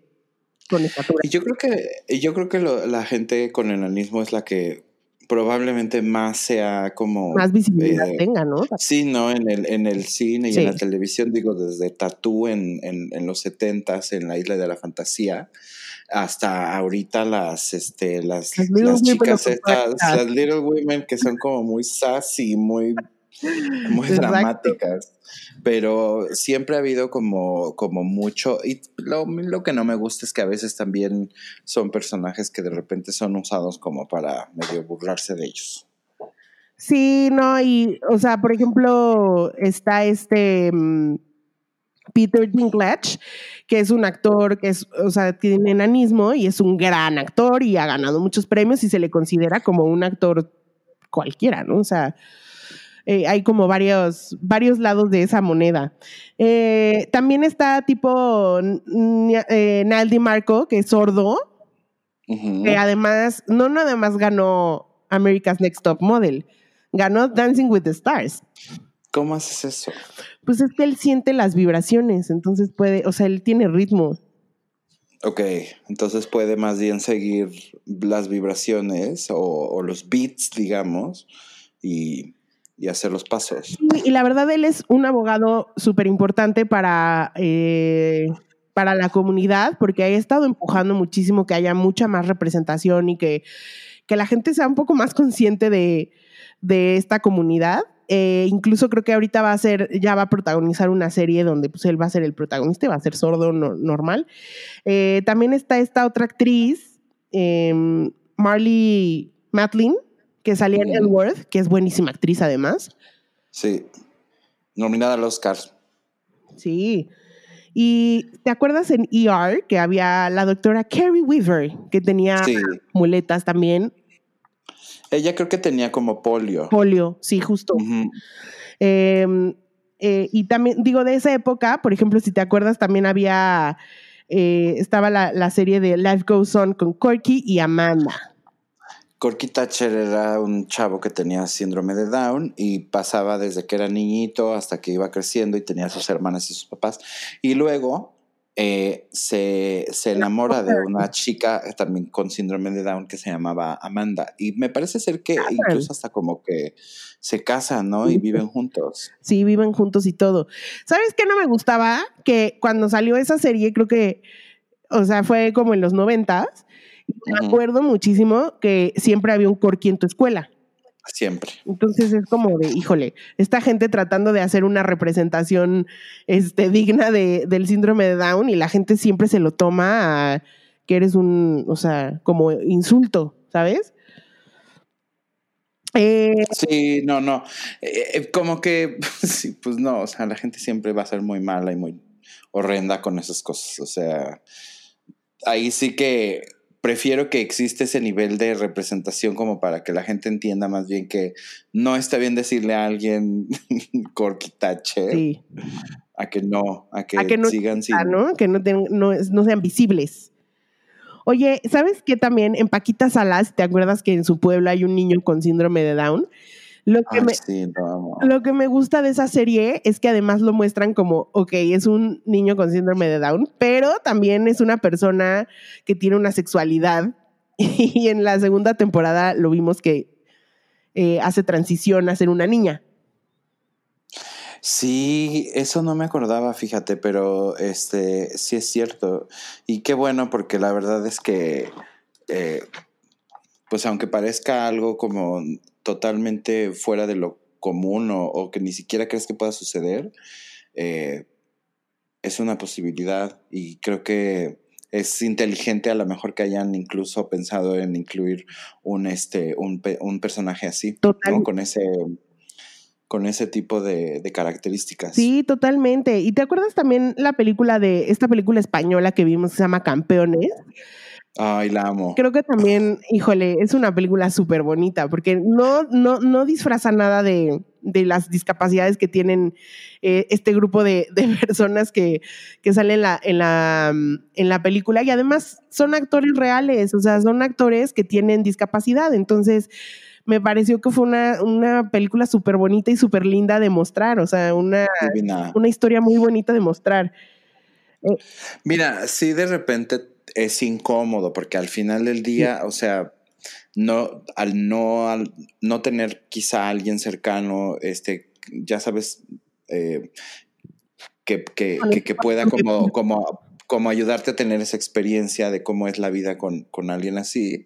con estatura. Y yo creo que, yo creo que la gente con enanismo es la que probablemente más sea como... Más visibilidad eh, tenga, ¿no? Sí, ¿no? En el, en el cine y en la televisión, digo, desde Tatú en, en, en los setentas, en la Isla de la Fantasía, hasta ahorita las, este, las, las, chicas estas, las Little Women que son como muy sassy, muy, muy dramáticas. Pero siempre ha habido como, como mucho, y lo, lo, que no me gusta es que a veces también son personajes que de repente son usados como para medio burlarse de ellos. Sí, no, y, o sea, por ejemplo, está este mm, Peter Dinklage, que es un actor que es, o sea, tiene enanismo y es un gran actor y ha ganado muchos premios y se le considera como un actor cualquiera, ¿no? O sea, eh, hay como varios, varios lados de esa moneda. Eh, también está tipo eh, Naldi Marco, que es sordo, que además, no nada más ganó America's Next Top Model, ganó Dancing with the Stars. ¿Cómo haces eso? Pues es que él siente las vibraciones, entonces puede, o sea, él tiene ritmo. Ok, entonces puede más bien seguir las vibraciones o, los beats, digamos, y, hacer los pasos. y la verdad, él es un abogado súper importante para, eh, para la comunidad, porque ha estado empujando muchísimo que haya mucha más representación y que, que la gente sea un poco más consciente de, de esta comunidad. Eh, incluso creo que ahorita va a ser, ya va a protagonizar una serie donde pues él va a ser el protagonista, va a ser sordo normal. Eh, también está esta otra actriz, em, Marley Matlin, que salía en Elworth, que es buenísima actriz además. Sí, nominada al Oscar. Sí. Y ¿te acuerdas en ER que había la doctora Carrie Weaver, que tenía muletas también? Ella creo que tenía como polio. Polio, sí, justo. Em, eh, y también, digo, de esa época, por ejemplo, si te acuerdas, también había, eh, estaba la, serie de Life Goes On con Corky y Amanda. Corky Thatcher era un chavo que tenía síndrome de Down y pasaba desde que era niñito hasta que iba creciendo y tenía sus hermanas y sus papás. Y luego eh, se, enamora de una chica también con síndrome de Down que se llamaba Amanda. Y me parece ser que incluso hasta como que se casan, ¿no? Y viven juntos. Sí, viven juntos y todo. ¿Sabes qué no me gustaba? Que cuando salió esa serie, creo que, o sea, fue como en los noventas, me acuerdo muchísimo que siempre había un corqui en tu escuela. Siempre. Entonces es como de, híjole, esta gente tratando de hacer una representación este, digna de, del síndrome de Down y la gente siempre se lo toma a que eres un, o sea, como insulto, ¿sabes? Eh, sí, no, no. Eh, eh, como que, sí, pues no, o sea, la gente siempre va a ser muy mala y muy horrenda con esas cosas. O sea, ahí sí que prefiero que existe ese nivel de representación como para que la gente entienda más bien que no está bien decirle a alguien corquitache. Sí. A que no, a que, sigan sin... ¿no? Que no, no, sean visibles. Oye, ¿sabes qué también en Paquita Salas, te acuerdas que en su pueblo hay un niño con síndrome de Down? Lo que, me, lo que me gusta de esa serie es que además lo muestran como, ok, es un niño con síndrome de Down, pero también es una persona que tiene una sexualidad. Y en la segunda temporada lo vimos que eh, hace transición a ser una niña. Sí, eso no me acordaba, fíjate, pero este sí es cierto. Y qué bueno, porque la verdad es que, eh, pues aunque parezca algo como totalmente fuera de lo común o, que ni siquiera crees que pueda suceder, eh, es una posibilidad y creo que es inteligente a lo mejor que hayan incluso pensado en incluir un, este, un, personaje así, con ese con ese tipo de, de, características. Sí, totalmente. ¿Y te acuerdas también la película de esta película española que vimos que se llama Campeones? Ay, la amo. Creo que también, híjole, es una película súper bonita porque no, no, no disfraza nada de, las discapacidades que tienen eh, este grupo de, personas que, que salen en la, en, la, en la película y además son actores reales, o sea, son actores que tienen discapacidad. Entonces, me pareció que fue una, una película súper bonita y súper linda de mostrar, o sea, una, una historia muy bonita de mostrar. Mira, sí de repente es incómodo porque al final del día, o sea, no, al no, al no tener quizá alguien cercano, este, ya sabes, eh, que, que, que, pueda como, como, como ayudarte a tener esa experiencia de cómo es la vida con, con alguien así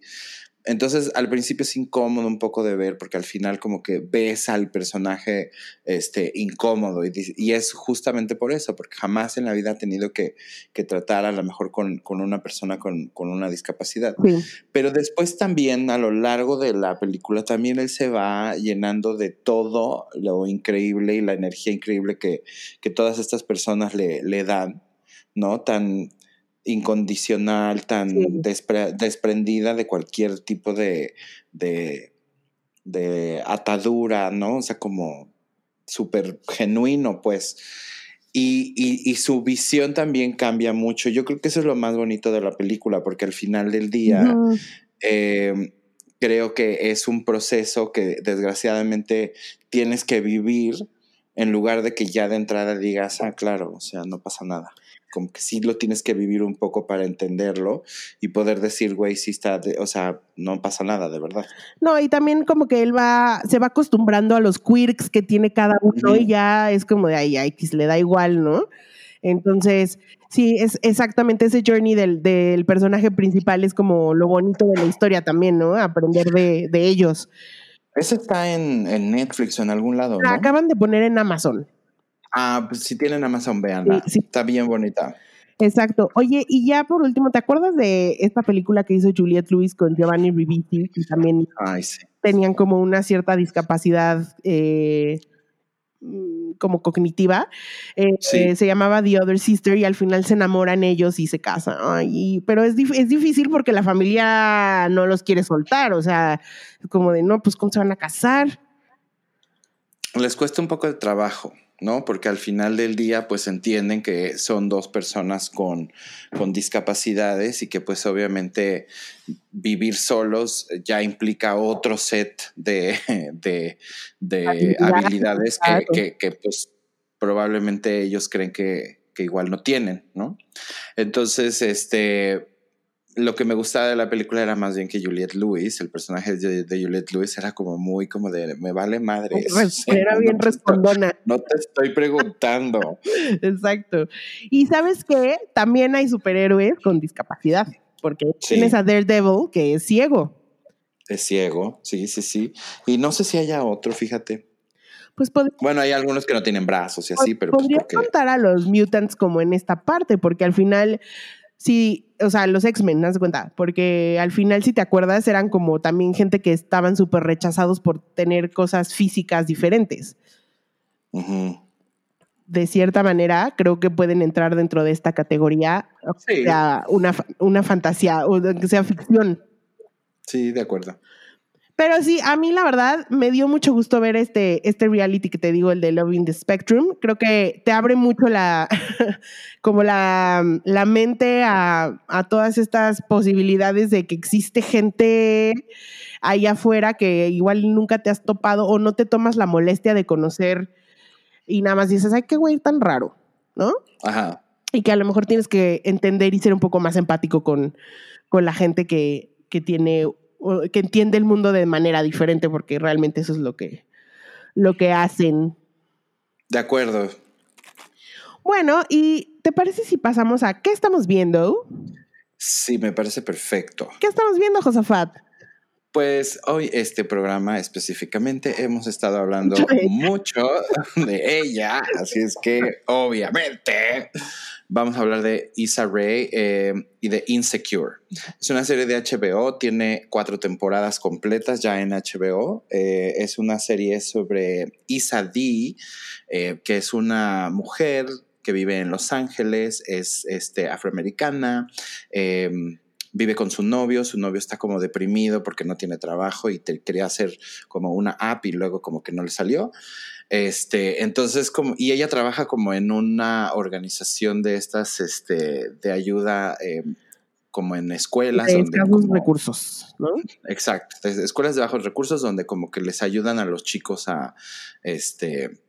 entonces al principio es incómodo un poco de ver porque al final como que ves al personaje este, incómodo y, y es justamente por eso, porque jamás en la vida ha tenido que, que tratar a lo mejor con, con una persona con, con una discapacidad. Pero después también a lo largo de la película también él se va llenando de todo lo increíble y la energía increíble que, que todas estas personas le, le dan, ¿no? Tan, incondicional, tan desprendida de cualquier tipo de, de, de, atadura, ¿no? O sea, como súper genuino, pues. Y, y, su visión también cambia mucho. Yo creo que eso es lo más bonito de la película, porque al final del día em, creo que es un proceso que desgraciadamente tienes que vivir en lugar de que ya de entrada digas, ah, claro, o sea, no pasa nada como que sí lo tienes que vivir un poco para entenderlo y poder decir, güey, sí está, o sea, no pasa nada, de verdad. No, y también como que él va, se va acostumbrando a los quirks que tiene cada uno y ya es como de ahí, ay, que le da igual, ¿no? Entonces, sí, es exactamente ese journey del, del, personaje principal, es como lo bonito de la historia también, ¿no? Aprender de, de ellos. Ese está en, en, Netflix o en algún lado. La acaban de poner en Amazon. Ah, pues si tienen Amazon, veanla. Sí, Está bien bonita. Exacto. Oye, y ya por último, ¿te acuerdas de esta película que hizo Juliette Lewis con Giovanni Ribisi? Que también tenían como una cierta discapacidad eh, mm, como cognitiva. Eh, eh, se llamaba The Other Sister y al final se enamoran ellos y se casan. pero es, es difícil porque la familia no los quiere soltar. O sea, como de, no, pues ¿cómo se van a casar? Les cuesta un poco de trabajo. ¿No? Porque al final del día, pues entienden que son dos personas con, con discapacidades y que pues obviamente vivir solos ya implica otro set de, de, habilidades, que, que, pues probablemente ellos creen que, que igual no tienen, ¿no? Entonces, este, lo que me gustaba de la película era más bien que Juliette Lewis, el personaje de, Juliette Lewis era como muy como de me vale madre. Era bien respondona. No te estoy preguntando. Exacto. Y sabes que también hay superhéroes con discapacidad, porque tienes a Daredevil que es ciego. Es ciego, sí, sí, sí. Y no sé si haya otro, fíjate. Pues bueno, hay algunos que no tienen brazos y así, pero... Pues podría contar a los mutants como en esta parte, porque al final sí, o sea, los X-Men, ¿no cuenta? Porque al final, si te acuerdas, eran como también gente que estaban súper rechazados por tener cosas físicas diferentes. De cierta manera, creo que pueden entrar dentro de esta categoría, sí. sea, una, una fantasía o que sea ficción. Sí, de acuerdo. Pero sí, a mí la verdad me dio mucho gusto ver este, este reality que te digo, el de Loving the Spectrum. Creo que te abre mucho la, como la, la mente a, a, todas estas posibilidades de que existe gente ahí afuera que igual nunca te has topado o no te tomas la molestia de conocer y nada más dices, ay, qué güey tan raro, ¿no? Ajá. Y que a lo mejor tienes que entender y ser un poco más empático con, con la gente que, que tiene que entiende el mundo de manera diferente, porque realmente eso es lo que, lo que hacen. De acuerdo. Bueno, ¿y te parece si pasamos a qué estamos viendo? Sí, me parece perfecto. ¿Qué estamos viendo, Josafat? Pues hoy este programa específicamente hemos estado hablando mucho de ella, así es que obviamente vamos a hablar de Issa Rae eh, y de Insecure. Es una serie de HBO, tiene cuatro temporadas completas ya en HBO. Eh, es una serie sobre Issa D, eh, que es una mujer que vive en Los Ángeles, es este, afroamericana vive con su novio, su novio está como deprimido porque no tiene trabajo y te, quería hacer como una app y luego como que no le salió. Este, entonces, como, y ella trabaja como en una organización de estas, este, de ayuda, em, como en escuelas. De bajos recursos, ¿no? Exacto, escuelas de bajos recursos donde como que les ayudan a los chicos a, este,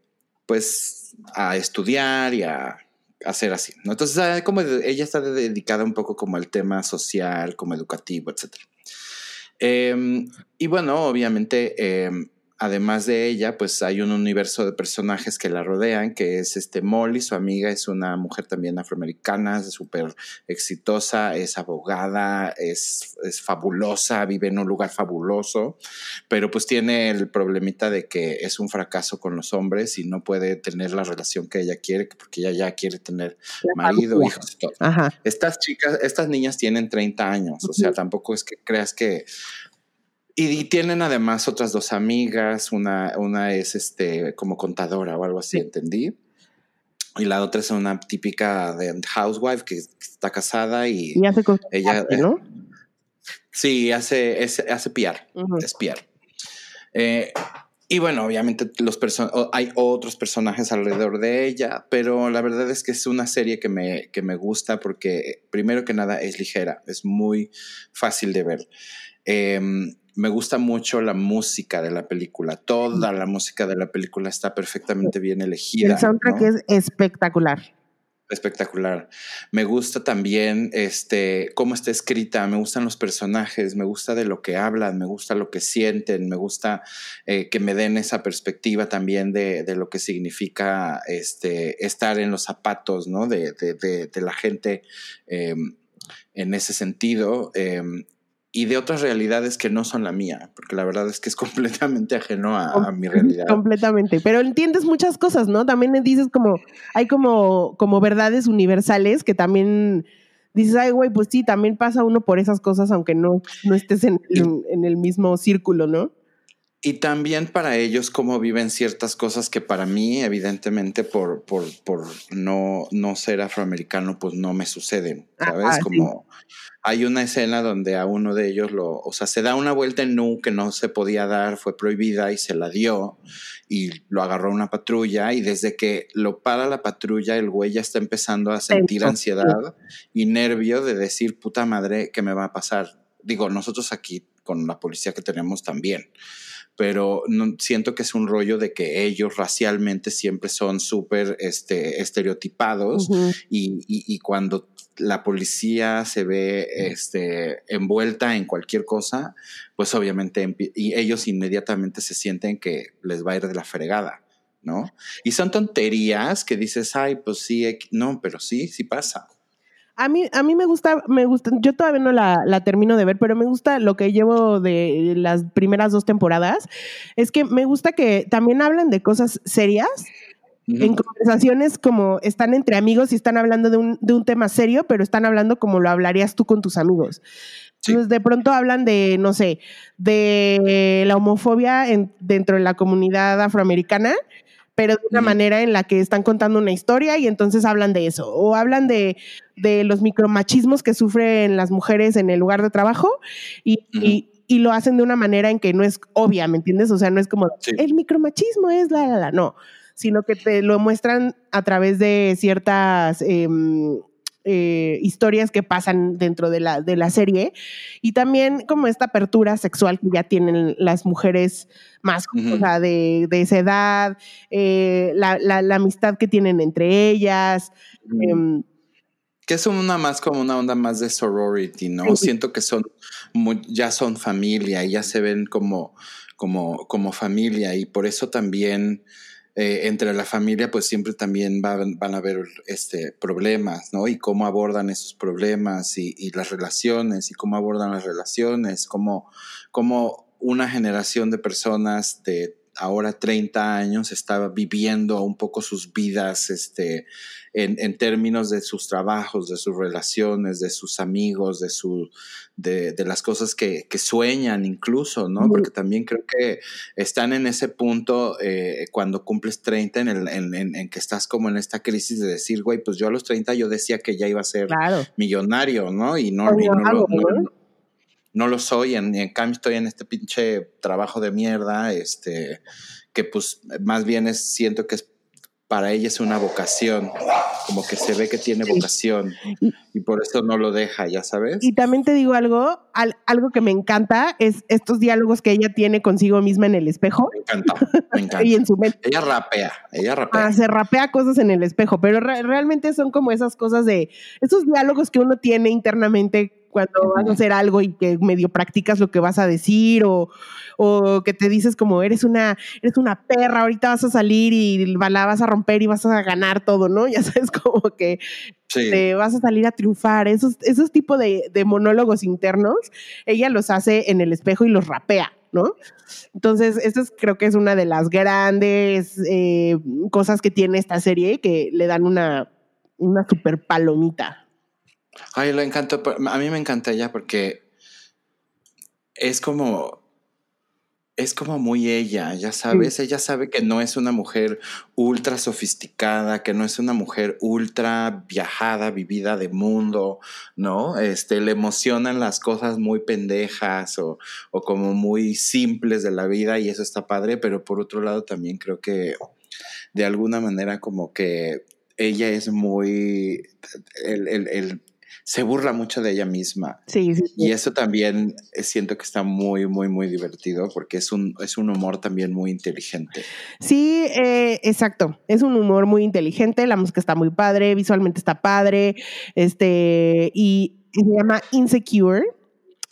pues, a estudiar y a hacer así. Entonces, como ella está dedicada un poco como al tema social, como educativo, etc. Em, y bueno, obviamente em, además de ella, pues hay un universo de personajes que la rodean, que es este Molly, su amiga, es una mujer también afroamericana, súper exitosa, es abogada, es, es, fabulosa, vive en un lugar fabuloso, pero pues tiene el problemita de que es un fracaso con los hombres y no puede tener la relación que ella quiere, porque ella ya quiere tener marido, hijos y todo. Estas chicas, estas niñas tienen 30 años, o sea, tampoco es que creas que y, tienen además otras dos amigas, una, una es este como contadora o algo así, entendí. Y la otra es una típica de housewife que está casada y, hace ella, ¿no? Sí, hace, es, hace piar, es piar. Eh, y bueno, obviamente los hay otros personajes alrededor de ella, pero la verdad es que es una serie que me, que me gusta porque primero que nada es ligera, es muy fácil de ver. Em, me gusta mucho la música de la película. Toda la música de la película está perfectamente bien elegida. El soundtrack es espectacular. Espectacular. Me gusta también este, cómo está escrita, me gustan los personajes, me gusta de lo que hablan, me gusta lo que sienten, me gusta eh, que me den esa perspectiva también de, lo que significa este, estar en los zapatos ¿no? de, la gente em, en ese sentido. Em, y de otras realidades que no son la mía, porque la verdad es que es completamente ajeno a, mi realidad. Completamente, pero entiendes muchas cosas, ¿no? También dices como, hay como, como verdades universales que también dices, ay, güey, pues sí, también pasa uno por esas cosas, aunque no, no estés en, en el mismo círculo, ¿no? Y también para ellos cómo viven ciertas cosas que para mí, evidentemente, por, por, por no, no ser afroamericano, pues no me suceden, ¿sabes? como hay una escena donde a uno de ellos lo, o sea, se da una vuelta en Nu que no se podía dar, fue prohibida y se la dio y lo agarró una patrulla y desde que lo para la patrulla el güey ya está empezando a sentir ansiedad y nervio de decir, puta madre, ¿qué me va a pasar? Digo, nosotros aquí con la policía que tenemos también pero no, siento que es un rollo de que ellos racialmente siempre son súper este, estereotipados y, y, cuando la policía se ve este, envuelta en cualquier cosa, pues obviamente y ellos inmediatamente se sienten que les va a ir de la fregada, ¿no? Y son tonterías que dices, ay, pues sí, no, pero sí, sí pasa. A mí, a mí me gusta, me gusta, yo todavía no la, la, termino de ver, pero me gusta lo que llevo de las primeras dos temporadas. Es que me gusta que también hablan de cosas serias, en conversaciones como están entre amigos y están hablando de un, de un, tema serio, pero están hablando como lo hablarías tú con tus amigos. Entonces, de pronto hablan de, no sé, de la homofobia en, dentro de la comunidad afroamericana pero de una manera en la que están contando una historia y entonces hablan de eso. O hablan de, de los micromachismos que sufren las mujeres en el lugar de trabajo y, y, lo hacen de una manera en que no es obvia, ¿me entiendes? O sea, no es como el micromachismo es la, la, la, no, sino que te lo muestran a través de ciertas em, eh, historias que pasan dentro de la, de la serie y también como esta apertura sexual que ya tienen las mujeres más de, esa edad, eh, la, amistad que tienen entre ellas. Em, que es una más como una onda más de sorority, ¿no? Siento que son ya son familia y ya se ven como, como, como familia y por eso también eh, entre la familia, pues siempre también van, van a haber este, problemas, ¿no? Y cómo abordan esos problemas y, y las relaciones y cómo abordan las relaciones, cómo, cómo una generación de personas de ahora 30 años estaba viviendo un poco sus vidas este, en, en, términos de sus trabajos, de sus relaciones, de sus amigos, de, su, de, de las cosas que, que, sueñan incluso, ¿no? Porque también creo que están en ese punto eh, cuando cumples 30 en, el, en, en, que estás como en esta crisis de decir, güey, pues yo a los 30 yo decía que ya iba a ser millonario, ¿no? Y no, y no, no, lo soy, en, en cambio estoy en este pinche trabajo de mierda, este, que pues más bien es, siento que es para ella es una vocación, como que se ve que tiene vocación y por eso no lo deja, ya sabes. Y también te digo algo, algo que me encanta es estos diálogos que ella tiene consigo misma en el espejo. Me encanta, me encanta. y en su mente. Ella rapea, ella rapea. Ah, se rapea cosas en el espejo, pero realmente son como esas cosas de, esos diálogos que uno tiene internamente cuando vas a hacer algo y que medio practicas lo que vas a decir o, o, que te dices como eres una, eres una perra, ahorita vas a salir y la vas a romper y vas a ganar todo, ¿no? Ya sabes, como que te vas a salir a triunfar. Esos, esos tipos de, de monólogos internos, ella los hace en el espejo y los rapea. ¿no? Entonces, esto creo que es una de las grandes eh, cosas que tiene esta serie que le dan una, una super palomita. Ay, lo encantó. A mí me encanta ella porque es como. Es como muy ella, ya sabes, ella sabe que no es una mujer ultra sofisticada, que no es una mujer ultra viajada, vivida de mundo, ¿no? Este, le emocionan las cosas muy pendejas o, o como muy simples de la vida y eso está padre, pero por otro lado también creo que de alguna manera como que ella es muy, el, el se burla mucho de ella misma. Sí, sí, Y eso también siento que está muy, muy, muy divertido porque es un, es un humor también muy inteligente. Sí, eh, exacto. Es un humor muy inteligente. La música está muy padre, visualmente está padre. Este, y se llama Insecure.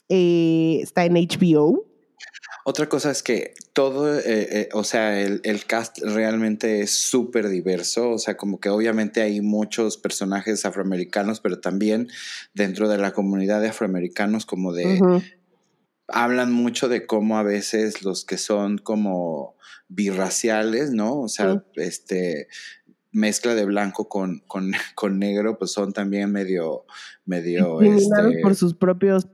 Eh, está en HBO. Otra cosa es que todo, eh, eh, o sea, el, cast realmente es súper diverso, o sea, como que obviamente hay muchos personajes afroamericanos, pero también dentro de la comunidad de afroamericanos como de... Hablan mucho de cómo a veces los que son como birraciales, ¿no? O sea, este mezcla de blanco con, con, con, negro, pues son también medio, medio este, por sus propios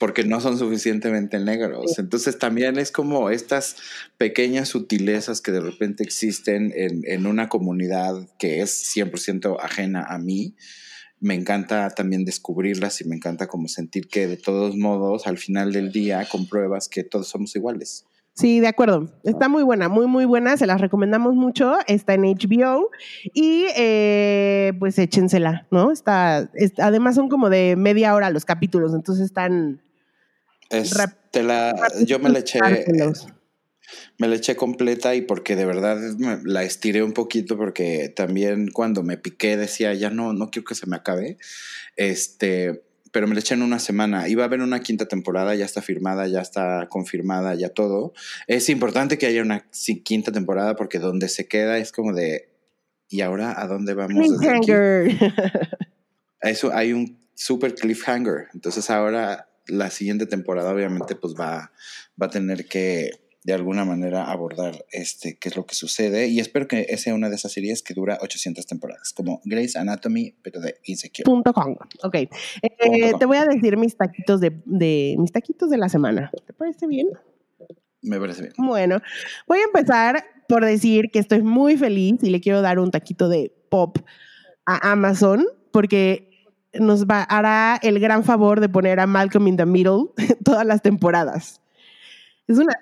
porque no son suficientemente negros. Entonces también es como estas pequeñas sutilezas que de repente existen en, una comunidad que es 100% ajena a mí. Me encanta también descubrirlas y me encanta como sentir que de todos modos al final del día compruebas que todos somos iguales. Sí, de acuerdo. Está muy buena, muy, muy buena. Se las recomendamos mucho. Está en HBO y eh, pues échensela, ¿no? Está, además son como de media hora los capítulos, entonces están, yo me la eché. Me la eché completa y porque de verdad la estiré un poquito porque también cuando me piqué decía, ya no, no quiero que se me acabe. Este, pero me la eché en una semana. Iba a haber una quinta temporada, ya está firmada, ya está confirmada, ya todo. Es importante que haya una quinta temporada porque donde se queda es como de, ¿y ahora a dónde vamos? Cliffhanger. Eso hay un super cliffhanger. Entonces ahora la siguiente temporada obviamente pues va, va a tener que de alguna manera abordar este, qué es lo que sucede. Y espero que sea una de esas series que dura 800 temporadas, como Grey's Anatomy, pero de Insecure. Punto com. Ok. Eh, te voy a decir mis taquitos de, de, mis taquitos de la semana. ¿Te parece bien? Me parece bien. Bueno, voy a empezar por decir que estoy muy feliz y le quiero dar un taquito de pop a Amazon porque nos va, hará el gran favor de poner a Malcolm in the Middle todas las temporadas. Es una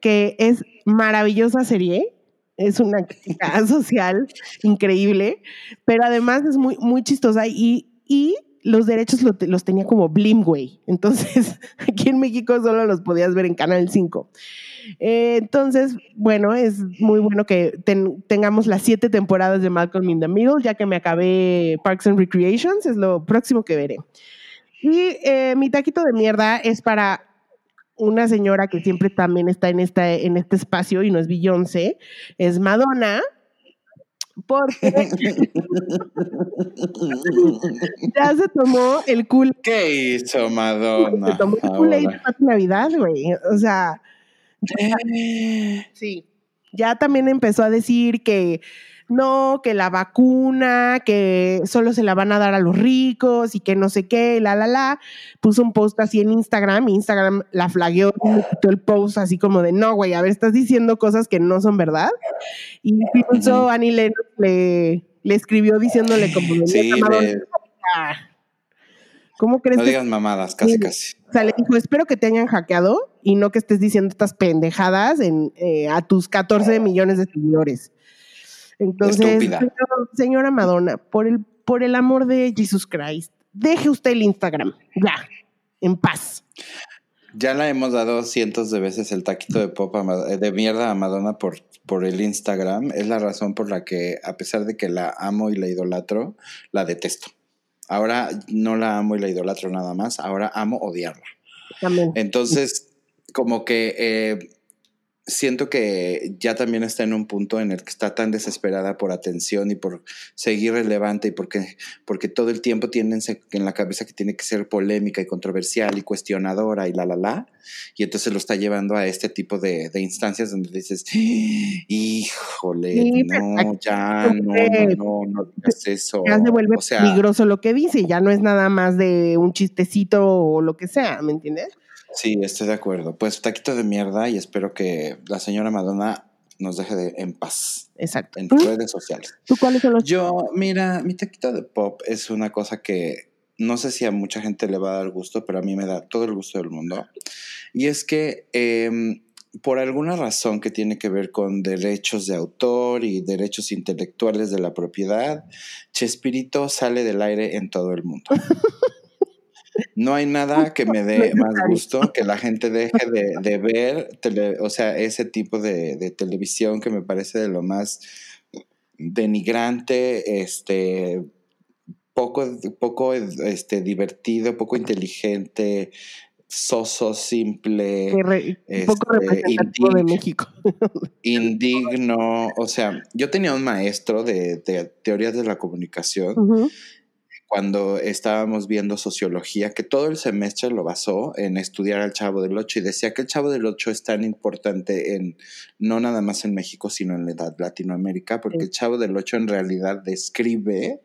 que es maravillosa serie, es una crítica social increíble, pero además es muy, muy chistosa y, y los derechos los tenía como Blimway. Entonces, aquí en México solo los podías ver en Canal 5. Eh, entonces, bueno, es muy bueno que tengamos las siete temporadas de Malcolm in the Middle, ya que me acabé Parks and Recreations, es lo próximo que veré. Y eh, mi taquito de mierda es para una señora que siempre también está en, esta, este espacio y no es Beyoncé, es Madonna, porque ya se tomó el cool. ¿Qué hizo Madonna? Se tomó el cool Navidad, güey. O sea, Sí, ya también empezó a decir que no, que la vacuna, que solo se la van a dar a los ricos y que no sé qué, la, la, la. Puso un post así en Instagram, Instagram la flagueó y quitó el post así como de, no, güey, a ver, estás diciendo cosas que no son verdad. Y incluso Annie le, le escribió diciéndole como sí, ¿Cómo crees? No digas mamadas, casi, casi. O sea, le dijo, espero que te hayan hackeado y no que estés diciendo estas pendejadas en, eh, a tus 14 millones de seguidores. Entonces, señora Madonna, por el, por el amor de Jesus Christ, deje usted el Instagram, ya, en paz. Ya le hemos dado cientos de veces el taquito de pop eh, de mierda a Madonna por, por el Instagram. Es la razón por la que, a pesar de que la amo y la idolatro, la detesto. Ahora no la amo y la idolatro nada más, ahora amo odiarla. Entonces, como que eh, siento que ya también está en un punto en el que está tan desesperada por atención y por seguir relevante y porque, porque todo el tiempo tienen en la cabeza que tiene que ser polémica y controversial y cuestionadora y la, la, la. Y entonces lo está llevando a este tipo de, instancias donde dices, híjole, no, ya, no, no, no, digas eso. Ya se vuelve peligroso lo que dice, ya no es nada más de un chistecito o lo que sea, ¿me entiendes? Sí, estoy de acuerdo. Pues taquito de mierda y espero que la señora Madonna nos deje de, en paz. Exacto. En redes sociales. ¿Tú cuáles son los? Yo, mira, mi taquito de pop es una cosa que no sé si a mucha gente le va a dar gusto, pero a mí me da todo el gusto del mundo. Y es que em, por alguna razón que tiene que ver con derechos de autor y derechos intelectuales de la propiedad, Chespirito sale del aire en todo el mundo. No hay nada que me dé más gusto que la gente deje de, ver, o sea, ese tipo de, televisión que me parece de lo más denigrante, este, poco, poco este, divertido, poco inteligente, soso, simple, poco este, representativo de México. indigno. O sea, yo tenía un maestro de, teorías de la comunicación cuando estábamos viendo sociología, que todo el semestre lo basó en estudiar al Chavo del Ocho y decía que el Chavo del Ocho es tan importante en, no nada más en México, sino en Latinoamérica, porque el Chavo del Ocho en realidad describe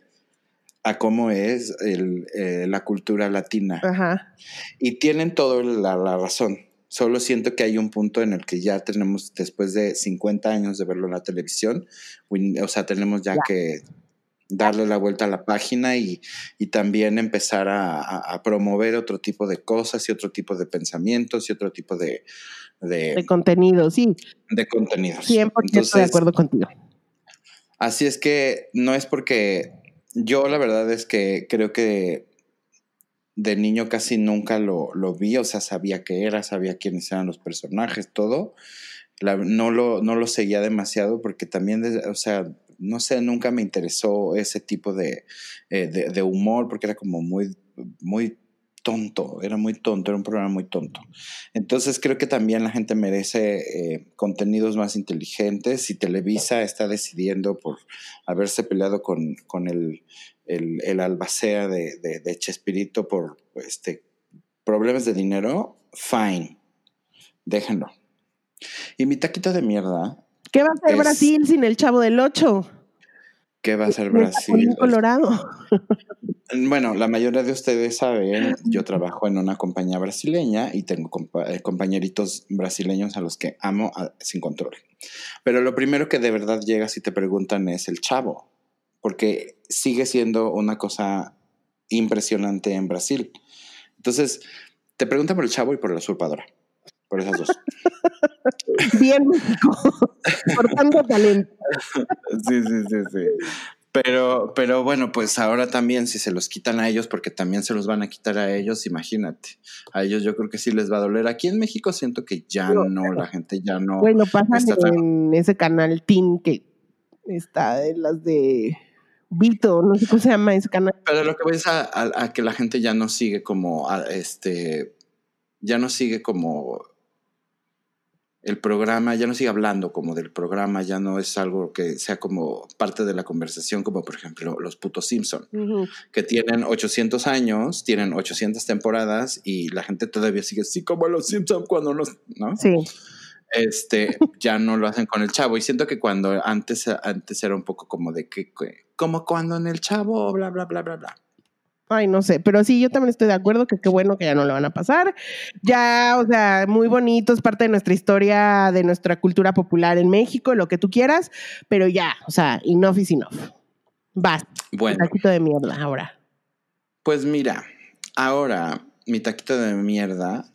a cómo es eh, la cultura latina. Ajá. Y tienen toda la, razón. Solo siento que hay un punto en el que ya tenemos, después de 50 años de verlo en la televisión, o sea, tenemos ya. que darle la vuelta a la página y, también empezar a, promover otro tipo de cosas y otro tipo de pensamientos y otro tipo de... De, contenido, sí. De contenidos. 100% estoy de acuerdo contigo. Así es que no es porque yo la verdad es que creo que de niño casi nunca lo, lo vi, o sea, sabía qué era, sabía quiénes eran los personajes, todo. no, lo, no lo seguía demasiado porque también, o sea, no sé, nunca me interesó ese tipo eh, de, de, humor porque era como muy, muy tonto, era muy tonto, era un programa muy tonto. Entonces creo que también la gente merece eh, contenidos más inteligentes y Televisa está decidiendo por haberse peleado con, con el, el, albacea de, de, Chespirito por este, problemas de dinero, fine, déjenlo. Y mi taquito de mierda ¿Qué va a hacer Brasil sin el Chavo del Ocho? ¿Qué va a hacer Brasil? Colorado. Bueno, la mayoría de ustedes saben, yo trabajo en una compañía brasileña y tengo eh, compañeritos brasileños a los que amo sin control. Pero lo primero que de verdad llega si te preguntan es el chavo, porque sigue siendo una cosa impresionante en Brasil. Entonces, te preguntan por el chavo y por la usurpadora por esas dos. Bien México, por tanto talento. Sí, sí, sí, sí. Pero, pero bueno, pues ahora también si se los quitan a ellos, porque también se los van a quitar a ellos, imagínate. A ellos yo creo que sí les va a doler. Aquí en México siento que ya no, la gente ya no. Bueno, pasan en ese canal Teen que está en las de Vito, no sé cómo se llama ese canal. Pero lo que ves a, a, que la gente ya no sigue como, este, ya no sigue como el programa, ya no sigue hablando como del programa, ya no es algo que sea como parte de la conversación, como por ejemplo los putos Simpson, que tienen 800 años, tienen 800 temporadas y la gente todavía sigue así como los Simpson cuando los, ¿no? Sí. Este, ya no lo hacen con el chavo y siento que cuando antes, antes era un poco como de que, como cuando en el chavo, bla, bla, bla, bla, bla. Ay, no sé, pero sí, yo también estoy de acuerdo que qué bueno que ya no le van a pasar. Ya, o sea, muy bonito, es parte de nuestra historia, de nuestra cultura popular en México, lo que tú quieras, pero ya, o sea, enough is enough. Basta. Bueno. Taquito de mierda ahora. Pues mira, ahora mi taquito de mierda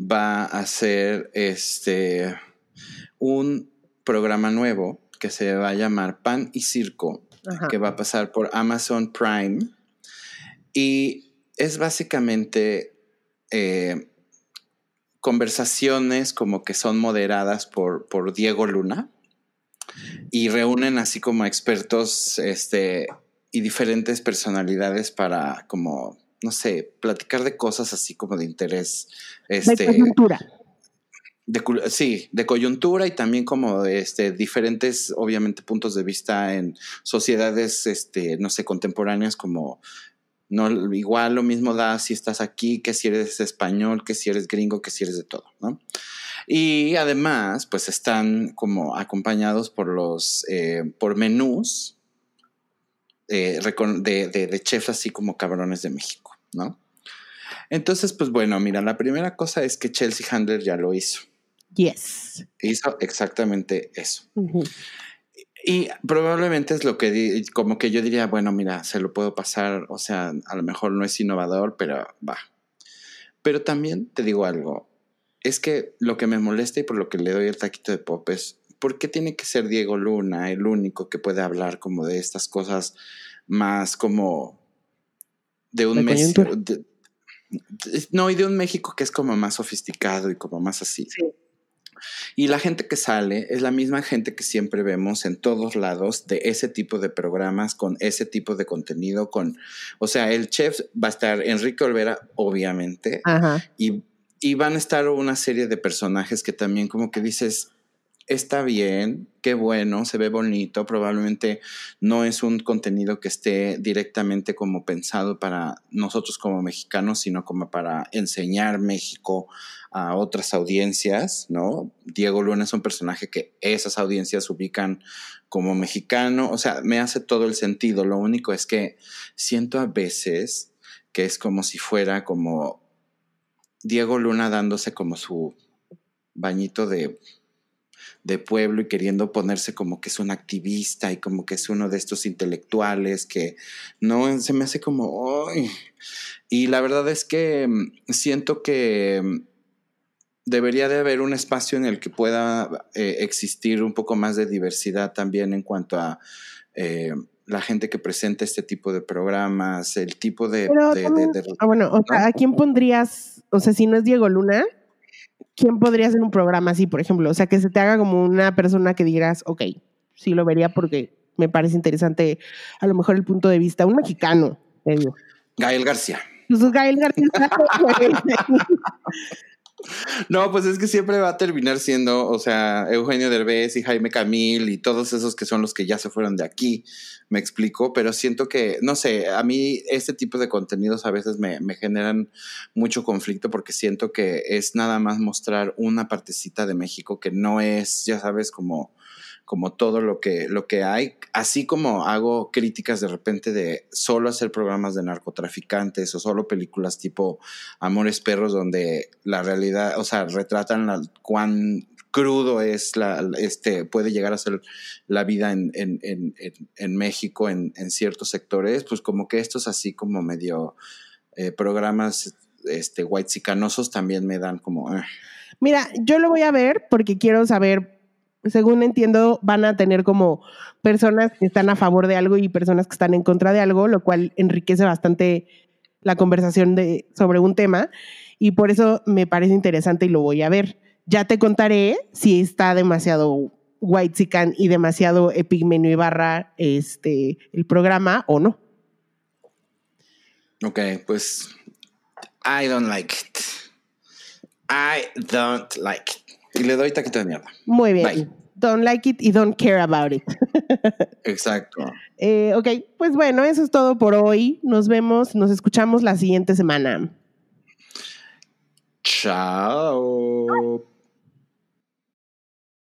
va a ser este un programa nuevo que se va a llamar Pan y Circo, que va a pasar por Amazon Prime y es básicamente eh, conversaciones como que son moderadas por, Diego Luna y reúnen así como expertos este, y diferentes personalidades para como, no sé, platicar de cosas así como de interés. Este, de coyuntura. sí, de coyuntura y también como de este, diferentes, obviamente, puntos de vista en sociedades, este, no sé, contemporáneas como no, igual lo mismo da si estás aquí, que si eres español, que si eres gringo, que si eres de todo, ¿no? Y además, pues están como acompañados por los, eh, por menús eh, de, de, de chefs así como cabrones de México, ¿no? Entonces, pues bueno, mira, la primera cosa es que Chelsea Handler ya lo hizo. Yes. Hizo exactamente eso. Y probablemente es lo que, como que yo diría, bueno, mira, se lo puedo pasar, o sea, a lo mejor no es innovador, pero va. Pero también te digo algo, es que lo que me molesta y por lo que le doy el taquito de pop es, ¿por qué tiene que ser Diego Luna el único que puede hablar como de estas cosas más como de un México? No, y de un México que es como más sofisticado y como más así. Sí. Y la gente que sale es la misma gente que siempre vemos en todos lados de ese tipo de programas, con ese tipo de contenido, con, o sea, el chef va a estar Enrique Olvera, obviamente, y, y van a estar una serie de personajes que también como que dices, está bien, qué bueno, se ve bonito, probablemente no es un contenido que esté directamente como pensado para nosotros como mexicanos, sino como para enseñar México a otras audiencias, ¿no? Diego Luna es un personaje que esas audiencias ubican como mexicano, o sea, me hace todo el sentido, lo único es que siento a veces que es como si fuera como Diego Luna dándose como su bañito de de pueblo y queriendo ponerse como que es un activista y como que es uno de estos intelectuales que no se me hace como y la verdad es que mm, siento que mm, debería de haber un espacio en el que pueda eh, existir un poco más de diversidad también en cuanto a eh, la gente que presenta este tipo de programas, el tipo de... ah, bueno, o sea, ¿a quién pondrías, o sea, si no es Diego Luna, ¿quién podría hacer un programa así, por ejemplo? O sea, que se te haga como una persona que digas, ok, sí lo vería porque me parece interesante a lo mejor el punto de vista, un mexicano, Gael García. Pues Gael García. No, pues es que siempre va a terminar siendo, o sea, Eugenio Derbez y Jaime Camil y todos esos que son los que ya se fueron de aquí, me explico, pero siento que, no sé, a mí este tipo de contenidos a veces me, me generan mucho conflicto porque siento que es nada más mostrar una partecita de México que no es, ya sabes, como como todo lo que, lo que hay, así como hago críticas de repente de solo hacer programas de narcotraficantes o solo películas tipo Amores Perros donde la realidad, o sea, retratan la, cuán crudo es la, este, puede llegar a ser la vida en, en, en, México en, ciertos sectores, pues como que estos así como medio eh, programas este, white también me dan como... Eh. Mira, yo lo voy a ver porque quiero saber según entiendo, van a tener como personas que están a favor de algo y personas que están en contra de algo, lo cual enriquece bastante la conversación sobre un tema. Y por eso me parece interesante y lo voy a ver. Ya te contaré si está demasiado White y demasiado Epigmenio Ibarra este, el programa o no. Ok, pues I don't like it. I don't like it. Y le doy taquito de mierda. Muy bien. Don't like it y don't care about it. Exacto. Eh, ok, pues bueno, eso es todo por hoy. Nos vemos, nos escuchamos la siguiente semana. Chao.